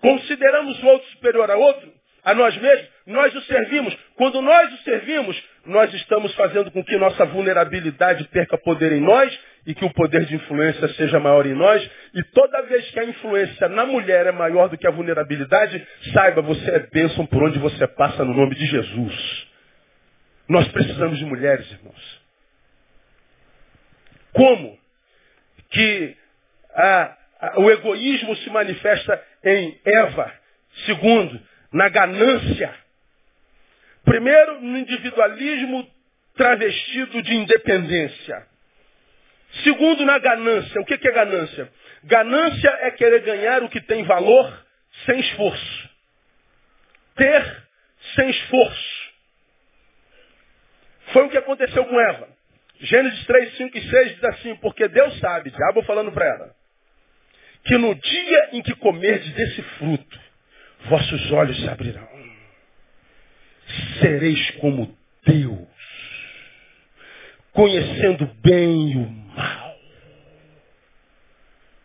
consideramos o outro superior a outro, a nós mesmos, nós o servimos. Quando nós o servimos, nós estamos fazendo com que nossa vulnerabilidade perca poder em nós e que o poder de influência seja maior em nós. E toda vez que a influência na mulher é maior do que a vulnerabilidade, saiba, você é bênção por onde você passa no nome de Jesus. Nós precisamos de mulheres, irmãos. Como que a, a, o egoísmo se manifesta em Eva? Segundo, na ganância. Primeiro, no individualismo travestido de independência. Segundo, na ganância. O que é ganância? Ganância é querer ganhar o que tem valor sem esforço. Ter sem esforço. Foi o que aconteceu com Eva. Gênesis 3, 5 e 6 diz assim, porque Deus sabe, diabo falando para ela, que no dia em que comerdes desse fruto, vossos olhos se abrirão. Sereis como Deus, conhecendo bem o.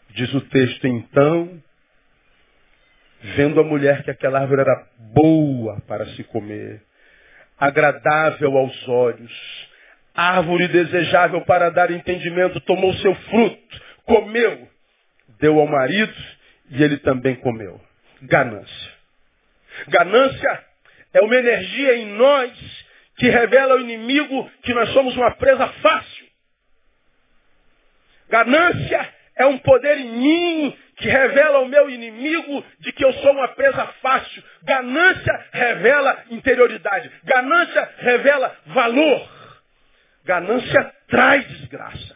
Diz o texto, então, vendo a mulher que aquela árvore era boa para se comer, agradável aos olhos, árvore desejável para dar entendimento, tomou seu fruto, comeu, deu ao marido e ele também comeu. Ganância. Ganância é uma energia em nós que revela ao inimigo que nós somos uma presa fácil. Ganância é um poder em mim que revela ao meu inimigo de que eu sou uma presa fácil. Ganância revela interioridade. Ganância revela valor. Ganância traz desgraça.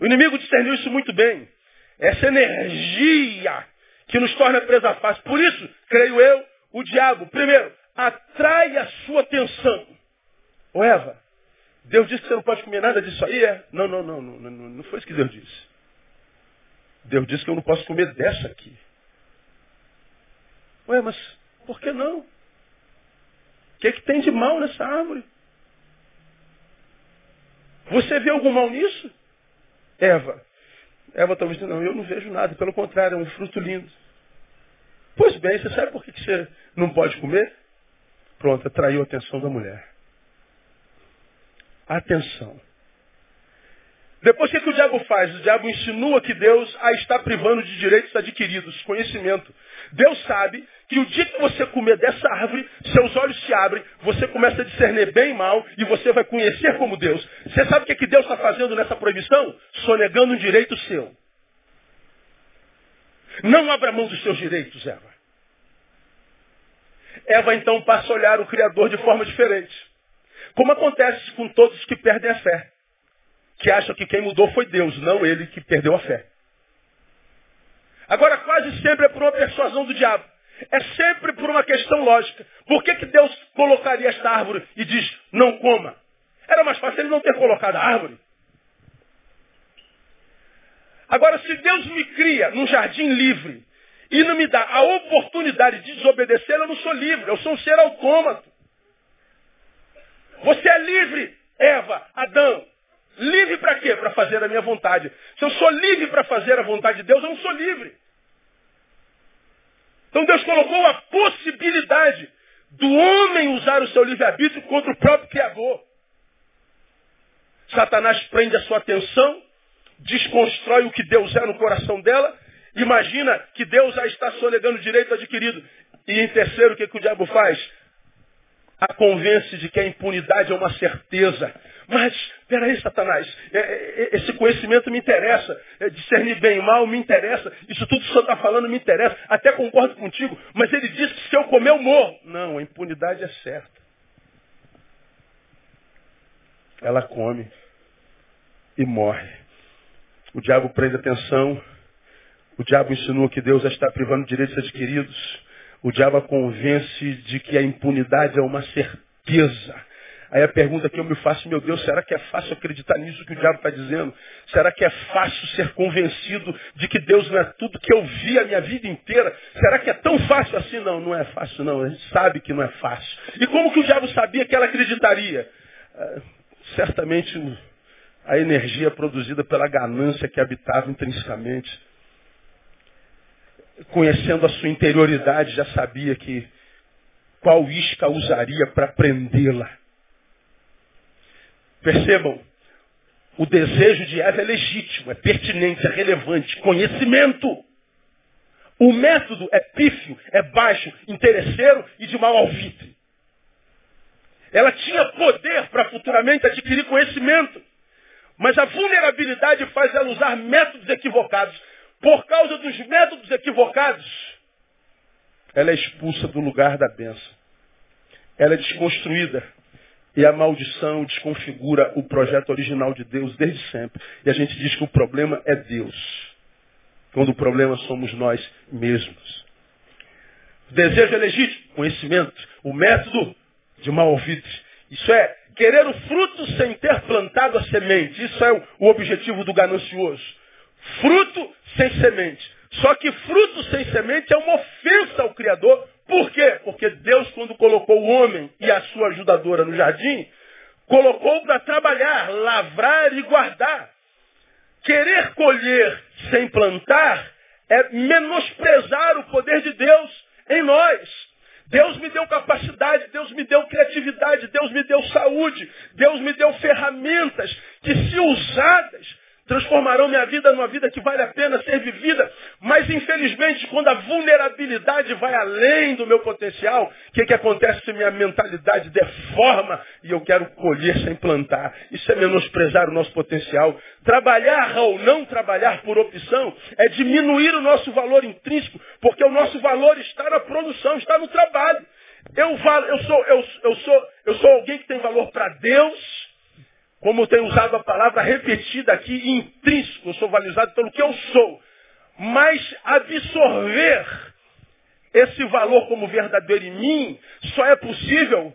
O inimigo discerniu isso muito bem. Essa energia que nos torna presa fácil. Por isso, creio eu, o diabo, primeiro, atrai a sua atenção. Ô Eva, Deus disse que você não pode comer nada disso aí, é? Não, não, não, não, não, foi isso que Deus disse. Deus disse que eu não posso comer dessa aqui. Ué, mas por que não? O que, é que tem de mal nessa árvore? Você vê algum mal nisso? Eva, Eva talvez dizendo, não, eu não vejo nada, pelo contrário, é um fruto lindo. Pois bem, você sabe por que você não pode comer? Pronto, atraiu a atenção da mulher. Atenção. Depois o que, que o diabo faz? O diabo insinua que Deus a está privando de direitos adquiridos, conhecimento. Deus sabe que o dia que você comer dessa árvore, seus olhos se abrem, você começa a discernir bem e mal e você vai conhecer como Deus. Você sabe o que, que Deus está fazendo nessa proibição? Sonegando um direito seu. Não abra mão dos seus direitos, Eva. Eva então passa a olhar o Criador de forma diferente. Como acontece com todos que perdem a fé. Que acham que quem mudou foi Deus, não ele que perdeu a fé. Agora, quase sempre é por uma persuasão do diabo. É sempre por uma questão lógica. Por que, que Deus colocaria esta árvore e diz, não coma? Era mais fácil ele não ter colocado a árvore. Agora, se Deus me cria num jardim livre e não me dá a oportunidade de desobedecer, eu não sou livre, eu sou um ser autômato. Você é livre, Eva, Adão. Livre para quê? Para fazer a minha vontade. Se eu sou livre para fazer a vontade de Deus, eu não sou livre. Então Deus colocou a possibilidade do homem usar o seu livre-arbítrio contra o próprio Criador. Satanás prende a sua atenção, desconstrói o que Deus é no coração dela, imagina que Deus já está solegando o direito adquirido. E em terceiro, o que, que o diabo faz? A convence de que a impunidade é uma certeza. Mas, peraí, Satanás, é, é, é, esse conhecimento me interessa, discernir bem e mal me interessa, isso tudo que o senhor está falando me interessa, até concordo contigo, mas ele diz que se eu comer eu morro. Não, a impunidade é certa. Ela come e morre. O diabo prende atenção, o diabo insinua que Deus está privando direitos adquiridos, o diabo a convence de que a impunidade é uma certeza. Aí a pergunta que eu me faço, meu Deus, será que é fácil acreditar nisso que o diabo está dizendo? Será que é fácil ser convencido de que Deus não é tudo que eu vi a minha vida inteira? Será que é tão fácil assim? Não, não é fácil não. A gente sabe que não é fácil. E como que o diabo sabia que ela acreditaria? Ah, certamente a energia produzida pela ganância que habitava intrinsecamente conhecendo a sua interioridade, já sabia que qual isca usaria para prendê-la. Percebam, o desejo de Eva é legítimo, é pertinente, é relevante, conhecimento. O método é pífio, é baixo, interesseiro e de mau alvitre. Ela tinha poder para futuramente adquirir conhecimento. Mas a vulnerabilidade faz ela usar métodos equivocados. Por causa dos métodos equivocados, ela é expulsa do lugar da bênção. Ela é desconstruída. E a maldição desconfigura o projeto original de Deus desde sempre. E a gente diz que o problema é Deus. Quando o problema somos nós mesmos. O desejo é legítimo, conhecimento. O método de mal ouvido. Isso é querer o fruto sem ter plantado a semente. Isso é o objetivo do ganancioso. Fruto sem semente. Só que fruto sem semente é uma ofensa ao Criador. Por quê? Porque Deus, quando colocou o homem e a sua ajudadora no jardim, colocou para trabalhar, lavrar e guardar. Querer colher sem plantar é menosprezar o poder de Deus em nós. Deus me deu capacidade, Deus me deu criatividade, Deus me deu saúde, Deus me deu ferramentas que, se usadas, transformarão minha vida numa vida que vale a pena ser vivida. Mas, infelizmente, quando a vulnerabilidade vai além do meu potencial, o que, que acontece se minha mentalidade deforma e eu quero colher sem plantar? Isso é menosprezar o nosso potencial. Trabalhar ou não trabalhar por opção é diminuir o nosso valor intrínseco, porque o nosso valor está na produção, está no trabalho. Eu, eu, sou, eu, eu, sou, eu sou alguém que tem valor para Deus, como tenho usado a palavra repetida aqui, intrínseco, eu sou valorizado pelo que eu sou. Mas absorver esse valor como verdadeiro em mim só é possível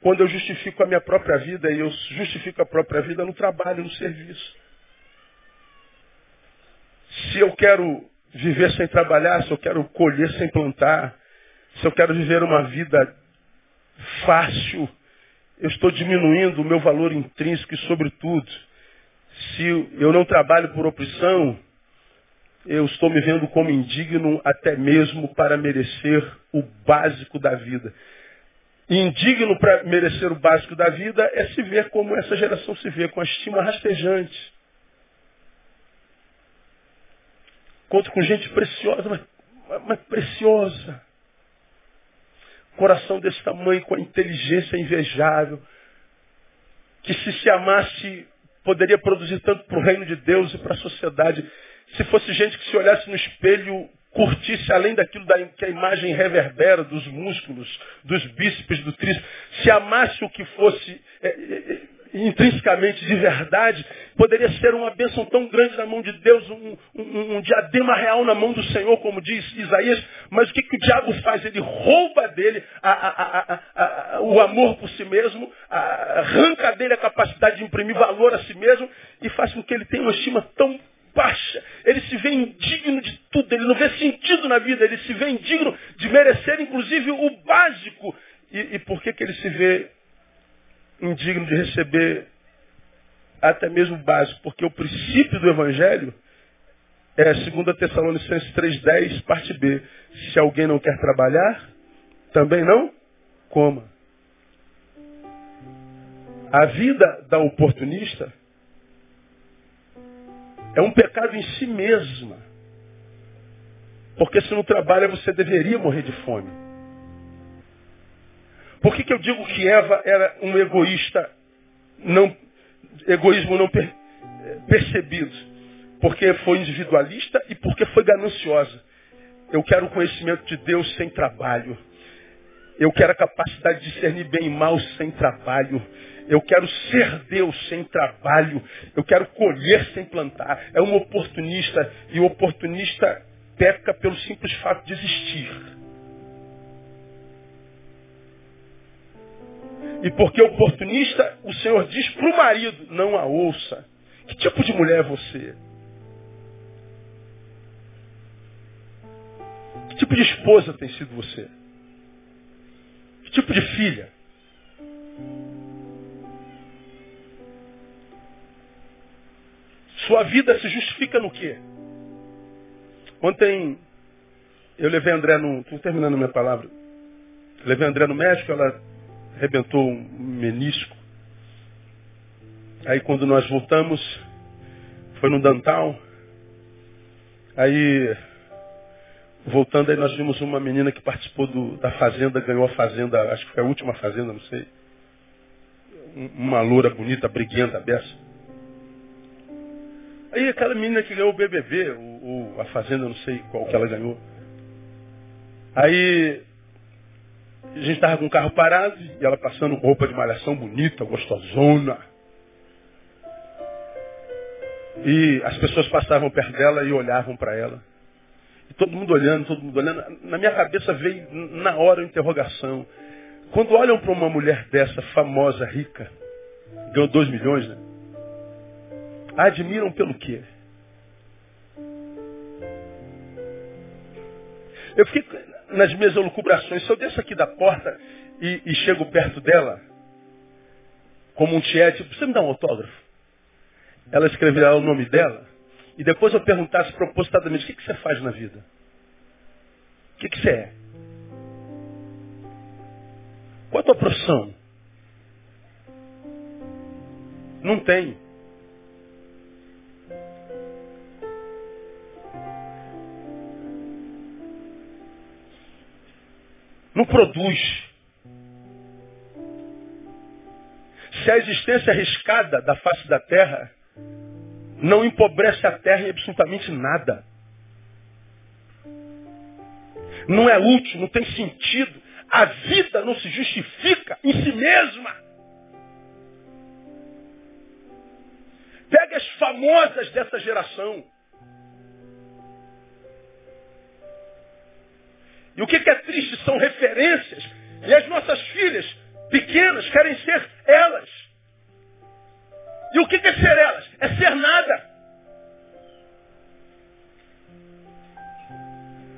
quando eu justifico a minha própria vida e eu justifico a própria vida no trabalho, no serviço. Se eu quero viver sem trabalhar, se eu quero colher sem plantar, se eu quero viver uma vida fácil, eu estou diminuindo o meu valor intrínseco e, sobretudo, se eu não trabalho por opção, eu estou me vendo como indigno até mesmo para merecer o básico da vida. Indigno para merecer o básico da vida é se ver como essa geração se vê, com a estima rastejante. Conto com gente preciosa, mas, mas preciosa coração desse tamanho, com a inteligência invejável, que se se amasse, poderia produzir tanto para o reino de Deus e para a sociedade. Se fosse gente que se olhasse no espelho, curtisse além daquilo da, que a imagem reverbera, dos músculos, dos bíceps, do tríceps, se amasse o que fosse é, é, intrinsecamente de verdade, poderia ser uma bênção tão grande na mão de Deus, um, um, um, diadema real na mão do Senhor, como diz Isaías. Mas o que, que o diabo faz? Ele rouba dele a, a, a, o amor por si mesmo, arranca dele a capacidade de imprimir valor a si mesmo e faz com que ele tenha uma estima tão baixa. Ele se vê indigno de tudo, ele não vê sentido na vida, ele se vê indigno de merecer, inclusive, o básico. E, e por que, que ele se vê indigno de receber até mesmo básico, porque o princípio do Evangelho é 2 Tessalonicenses 3,10, parte B. Se alguém não quer trabalhar, também não coma. A vida da oportunista é um pecado em si mesma. Porque se não trabalha, você deveria morrer de fome. Por que, que eu digo que Eva era um egoísta, não, egoísmo não per, percebido? Porque foi individualista e porque foi gananciosa. Eu quero o conhecimento de Deus sem trabalho. Eu quero a capacidade de discernir bem e mal sem trabalho. Eu quero ser Deus sem trabalho. Eu quero colher sem plantar. É um oportunista. E o oportunista peca pelo simples fato de existir. E porque oportunista, o Senhor diz para o marido, não a ouça. Que tipo de mulher é você? Que tipo de esposa tem sido você? Que tipo de filha? Sua vida se justifica no quê? Ontem eu levei a André no. Estou terminando minha palavra. Levei a André no médico, ela arrebentou um menisco. Aí quando nós voltamos, foi no Dantal. Aí, voltando aí, nós vimos uma menina que participou do, da fazenda, ganhou a fazenda, acho que foi a última fazenda, não sei. Uma loura bonita, briguenta, beça. Aí aquela menina que ganhou o BBB, o, o, a Fazenda, não sei qual que ela ganhou. Aí a gente estava com o carro parado e ela passando roupa de malhação bonita, gostosona. E as pessoas passavam perto dela e olhavam para ela. E todo mundo olhando, todo mundo olhando. Na minha cabeça veio na hora a interrogação. Quando olham para uma mulher dessa, famosa, rica, ganhou dois milhões, né? Admiram pelo quê? Eu fiquei nas minhas elucubrações. Se eu desço aqui da porta e, e chego perto dela, como um tiete, você me dá um autógrafo? Ela escreverá o nome dela. E depois eu perguntasse propositadamente, o que, que você faz na vida? O que, que você é? Qual a tua profissão? Não tem. Não produz. Se a existência arriscada da face da terra não empobrece a terra em absolutamente nada. Não é útil, não tem sentido. A vida não se justifica em si mesma. Pega as famosas dessa geração. E o que é triste são referências. E as nossas filhas pequenas querem ser elas. E o que é ser elas? É ser nada.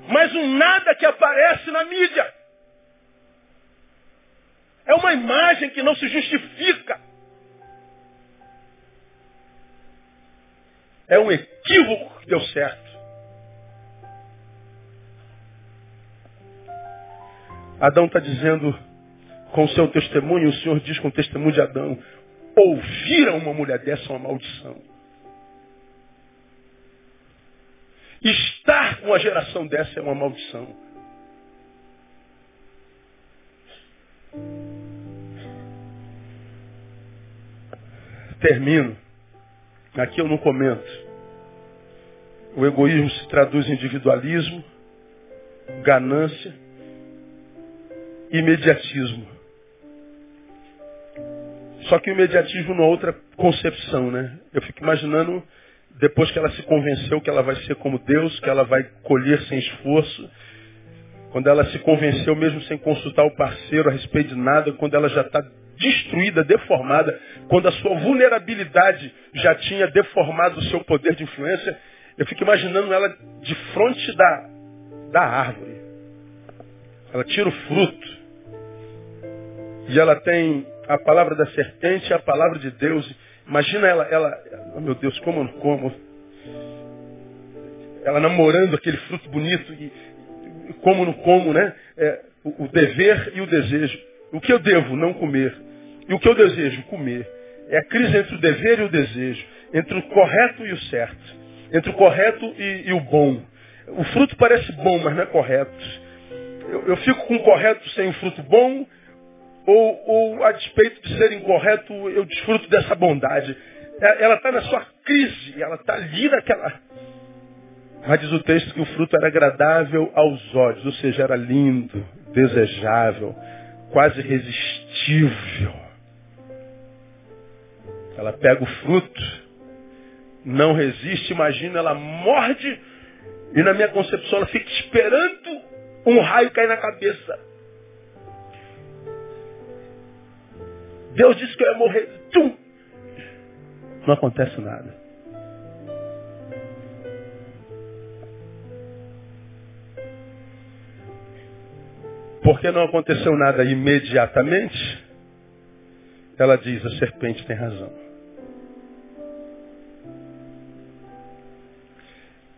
Mas um nada que aparece na mídia. É uma imagem que não se justifica. É um equívoco que deu certo. Adão está dizendo com o seu testemunho, o Senhor diz com o testemunho de Adão, ouvir uma mulher dessa é uma maldição. Estar com a geração dessa é uma maldição. Termino. Aqui eu não comento. O egoísmo se traduz em individualismo, ganância, imediatismo. Só que o imediatismo numa outra concepção, né? Eu fico imaginando, depois que ela se convenceu que ela vai ser como Deus, que ela vai colher sem esforço, quando ela se convenceu mesmo sem consultar o parceiro a respeito de nada, quando ela já está destruída, deformada, quando a sua vulnerabilidade já tinha deformado o seu poder de influência, eu fico imaginando ela de frente da, da árvore. Ela tira o fruto. E ela tem a palavra da serpente e a palavra de Deus. Imagina ela, ela, oh meu Deus, como, como. ela namorando aquele fruto bonito e, como no como, né? É, o, o dever e o desejo. O que eu devo? Não comer. E o que eu desejo? Comer. É a crise entre o dever e o desejo, entre o correto e o certo, entre o correto e, e o bom. O fruto parece bom, mas não é correto. Eu, eu fico com o correto sem o fruto bom, ou, ou a despeito de ser incorreto, eu desfruto dessa bondade. É, ela está na sua crise, ela está ali naquela. Mas diz o texto que o fruto era agradável aos olhos, ou seja, era lindo, desejável, quase irresistível. Ela pega o fruto, não resiste, imagina, ela morde, e na minha concepção ela fica esperando um raio cair na cabeça. Deus disse que eu ia morrer. Tum! Não acontece nada. Porque não aconteceu nada imediatamente, ela diz, a serpente tem razão.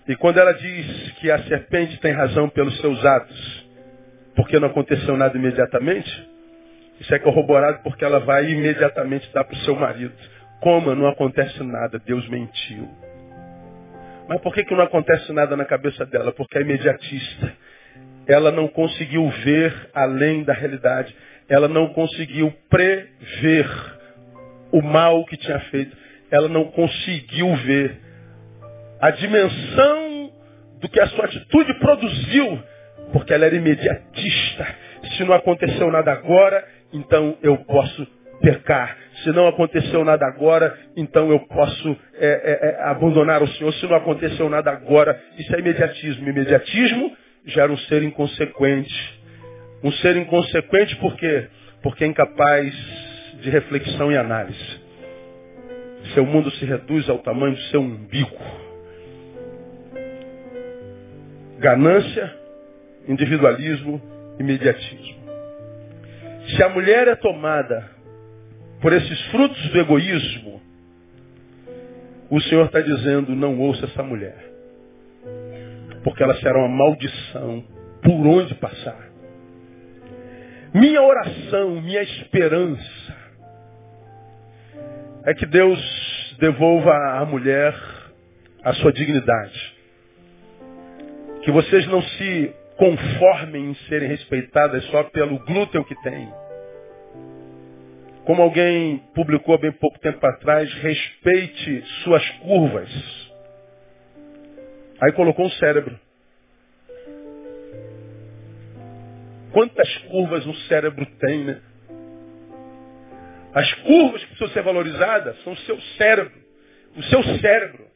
E quando ela diz que a serpente tem razão pelos seus atos, porque não aconteceu nada imediatamente, isso é corroborado porque ela vai imediatamente dar para o seu marido. Como não acontece nada, Deus mentiu. Mas por que, que não acontece nada na cabeça dela? Porque é imediatista. Ela não conseguiu ver além da realidade. Ela não conseguiu prever o mal que tinha feito. Ela não conseguiu ver a dimensão do que a sua atitude produziu, porque ela era imediatista. Se não aconteceu nada agora, então eu posso pecar. Se não aconteceu nada agora, então eu posso é, é, é, abandonar o Senhor. Se não aconteceu nada agora, isso é imediatismo. Imediatismo gera um ser inconsequente. Um ser inconsequente por quê? Porque é incapaz de reflexão e análise. Seu mundo se reduz ao tamanho do seu umbigo. Ganância, individualismo, imediatismo. Se a mulher é tomada por esses frutos do egoísmo, o Senhor está dizendo, não ouça essa mulher. Porque ela será uma maldição por onde passar. Minha oração, minha esperança é que Deus devolva à mulher a sua dignidade. Que vocês não se conformem em serem respeitadas só pelo glúten que têm. Como alguém publicou há bem pouco tempo atrás, respeite suas curvas. Aí colocou um cérebro. Quantas curvas um cérebro tem, né? As curvas que precisam ser valorizadas são o seu cérebro. O seu cérebro.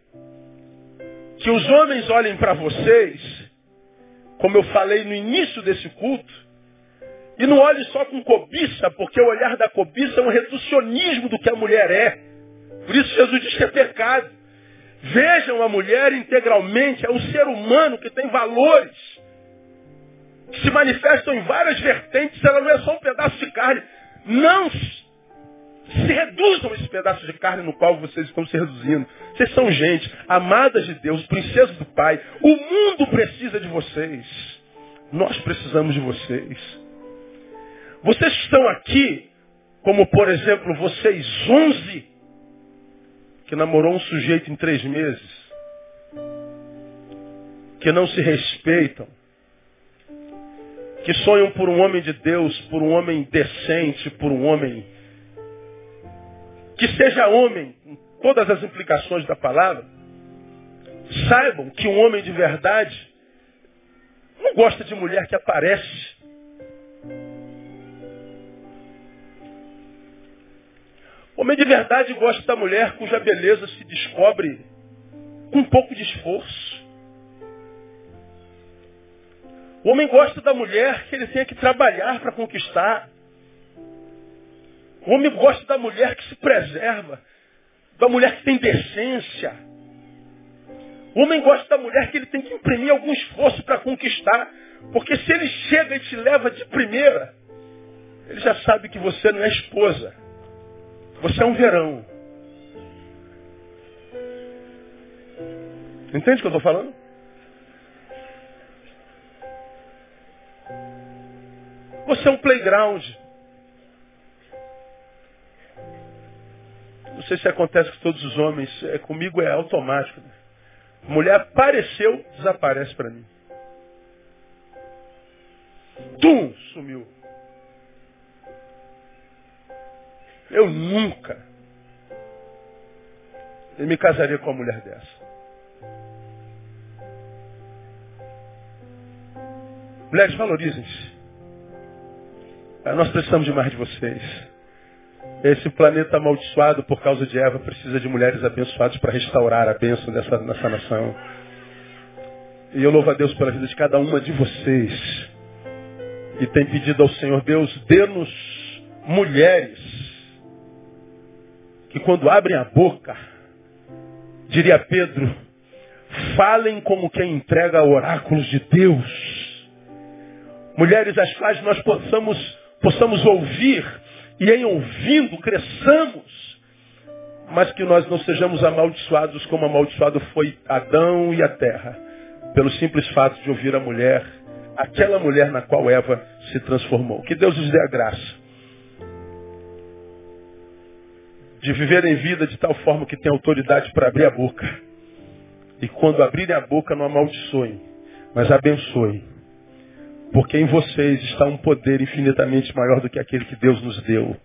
Que os homens olhem para vocês, como eu falei no início desse culto, e não olhe só com cobiça, porque o olhar da cobiça é um reducionismo do que a mulher é. Por isso Jesus diz que é pecado. Vejam a mulher integralmente, é um ser humano que tem valores, que se manifestam em várias vertentes, ela não é só um pedaço de carne. Não se reduzam esse pedaço de carne no qual vocês estão se reduzindo. Vocês são gente, amadas de Deus, princesas do Pai. O mundo precisa de vocês. Nós precisamos de vocês. Vocês estão aqui, como por exemplo vocês onze, que namorou um sujeito em três meses, que não se respeitam, que sonham por um homem de Deus, por um homem decente, por um homem que seja homem, com todas as implicações da palavra, saibam que um homem de verdade não gosta de mulher que aparece. Homem de verdade gosta da mulher cuja beleza se descobre com um pouco de esforço. O homem gosta da mulher que ele tenha que trabalhar para conquistar. O homem gosta da mulher que se preserva, da mulher que tem decência. O homem gosta da mulher que ele tem que imprimir algum esforço para conquistar. Porque se ele chega e te leva de primeira, ele já sabe que você não é esposa. Você é um verão. Entende o que eu estou falando? Você é um playground. Não sei se acontece com todos os homens, é, comigo é automático. Né? Mulher apareceu, desaparece para mim. Tum, sumiu. Eu nunca me casaria com uma mulher dessa. Mulheres, valorizem-se. Ah, nós precisamos de mais de vocês. Esse planeta amaldiçoado por causa de Eva precisa de mulheres abençoadas para restaurar a bênção dessa, nessa nação. E eu louvo a Deus pela vida de cada uma de vocês. E tem pedido ao Senhor Deus, dê-nos mulheres que quando abrem a boca, diria Pedro, falem como quem entrega oráculos de Deus. Mulheres às quais nós possamos, possamos ouvir e em ouvindo cresçamos, mas que nós não sejamos amaldiçoados como amaldiçoado foi Adão e a terra, pelo simples fato de ouvir a mulher, aquela mulher na qual Eva se transformou. Que Deus nos dê a graça de viver em vida de tal forma que tem autoridade para abrir a boca. E quando abrirem a boca, não amaldiçoem, mas abençoem. Porque em vocês está um poder infinitamente maior do que aquele que Deus nos deu.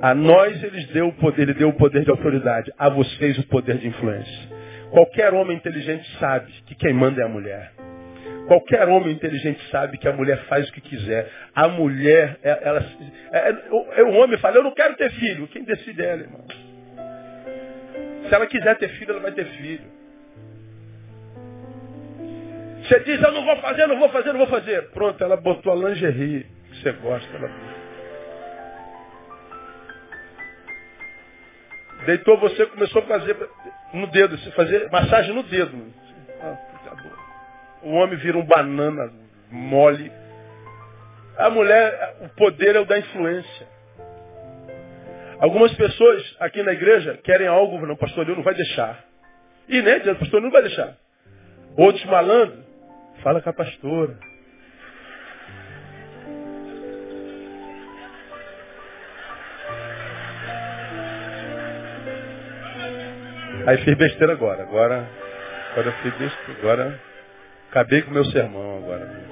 A nós ele deu o poder, ele deu o poder de autoridade. A vocês o poder de influência. Qualquer homem inteligente sabe que quem manda é a mulher. Qualquer homem inteligente sabe que a mulher faz o que quiser. A mulher, é, ela, é, é, o homem fala, eu não quero ter filho. Quem decide é ela, irmão. Se ela quiser ter filho, ela vai ter filho. Você diz, eu não vou fazer, não vou fazer, não vou fazer. Pronto, ela botou a lingerie que você gosta. Ela... Deitou você, começou a fazer no dedo, fazer massagem no dedo. Ah, o homem vira um banana mole. A mulher, o poder é o da influência. Algumas pessoas aqui na igreja querem algo, não, pastor, eu não vai deixar. E nem diz, pastor, não vai deixar. Outros malandros, fala com a pastora. Aí fiz besteira agora. Agora, agora eu fiz besteira. Agora Acabei com o meu sermão agora.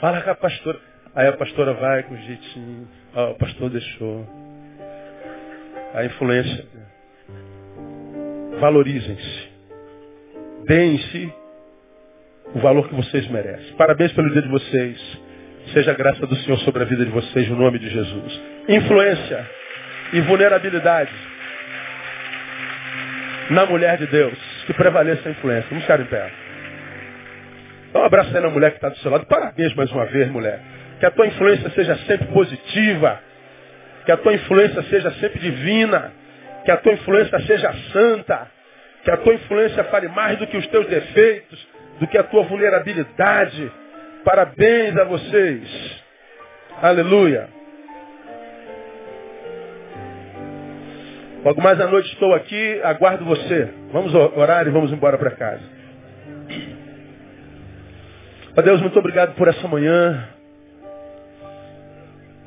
Fala com a pastora. Aí a pastora vai com jeitinho. Ah, o pastor deixou. A influência. Valorizem-se. Deem-se o valor que vocês merecem. Parabéns pelo dia de vocês. Seja a graça do Senhor sobre a vida de vocês, no nome de Jesus. Influência e vulnerabilidade na mulher de Deus. Que prevaleça a influência. Vamos ficar em pé. Dá um abraço aí na mulher que está do seu lado. Parabéns mais uma vez, mulher. Que a tua influência seja sempre positiva. Que a tua influência seja sempre divina. Que a tua influência seja santa. Que a tua influência fale mais do que os teus defeitos, do que a tua vulnerabilidade. Parabéns a vocês. Aleluia. Logo mais à noite estou aqui, aguardo você. Vamos orar e vamos embora para casa. Ó Deus, muito obrigado por essa manhã.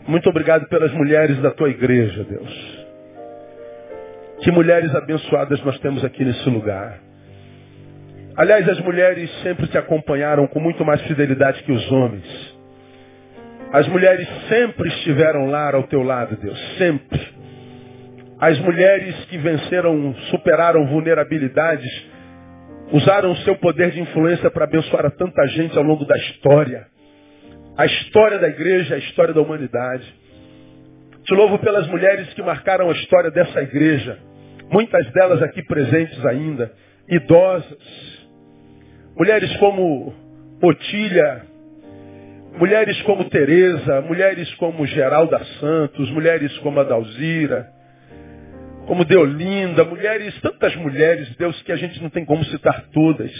Muito obrigado pelas mulheres da tua igreja, Deus. Que mulheres abençoadas nós temos aqui nesse lugar. Aliás, as mulheres sempre te acompanharam com muito mais fidelidade que os homens. As mulheres sempre estiveram lá ao teu lado, Deus, sempre. As mulheres que venceram, superaram vulnerabilidades, usaram o seu poder de influência para abençoar a tanta gente ao longo da história. A história da igreja, a história da humanidade. Te louvo pelas mulheres que marcaram a história dessa igreja. Muitas delas aqui presentes ainda, idosas. Mulheres como Otília, mulheres como Teresa, mulheres como Geralda Santos, mulheres como Adalzira, como Deolinda, mulheres, tantas mulheres, Deus, que a gente não tem como citar todas.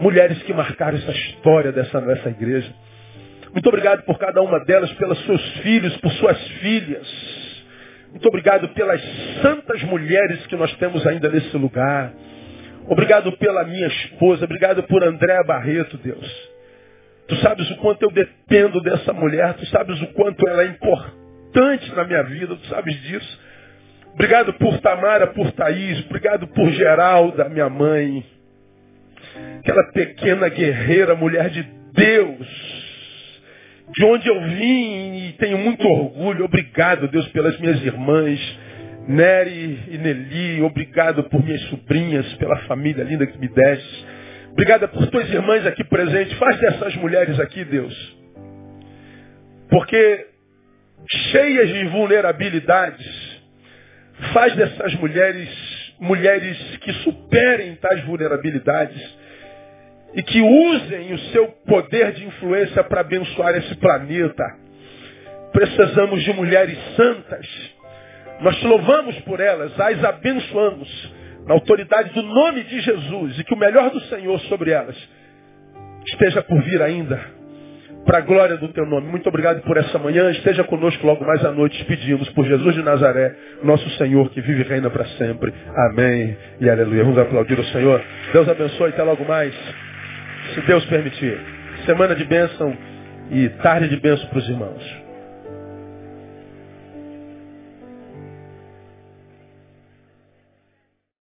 Mulheres que marcaram essa história dessa, dessa igreja. Muito obrigado por cada uma delas, pelos seus filhos, por suas filhas. Muito obrigado pelas santas mulheres que nós temos ainda nesse lugar. Obrigado pela minha esposa, obrigado por Andréa Barreto, Deus. Tu sabes o quanto eu dependo dessa mulher, tu sabes o quanto ela é importante na minha vida, tu sabes disso. Obrigado por Tamara, por Thaís, obrigado por Geralda, minha mãe. Aquela pequena guerreira, mulher de Deus, de onde eu vim e tenho muito orgulho. Obrigado, Deus, pelas minhas irmãs, Nery e Nelly. Obrigado por minhas sobrinhas, pela família linda que me deste. Obrigado por tuas irmãs aqui presentes. Faz dessas mulheres aqui, Deus. Porque cheias de vulnerabilidades, faz dessas mulheres mulheres que superem tais vulnerabilidades e que usem o seu poder de influência para abençoar esse planeta. Precisamos de mulheres santas. Nós te louvamos por elas, as abençoamos na autoridade do nome de Jesus, e que o melhor do Senhor sobre elas esteja por vir ainda, para a glória do teu nome. Muito obrigado por essa manhã, esteja conosco logo mais à noite, pedimos por Jesus de Nazaré, nosso Senhor que vive e reina para sempre. Amém e aleluia. Vamos aplaudir o Senhor. Deus abençoe, até logo mais, se Deus permitir. Semana de bênção e tarde de bênção para os irmãos.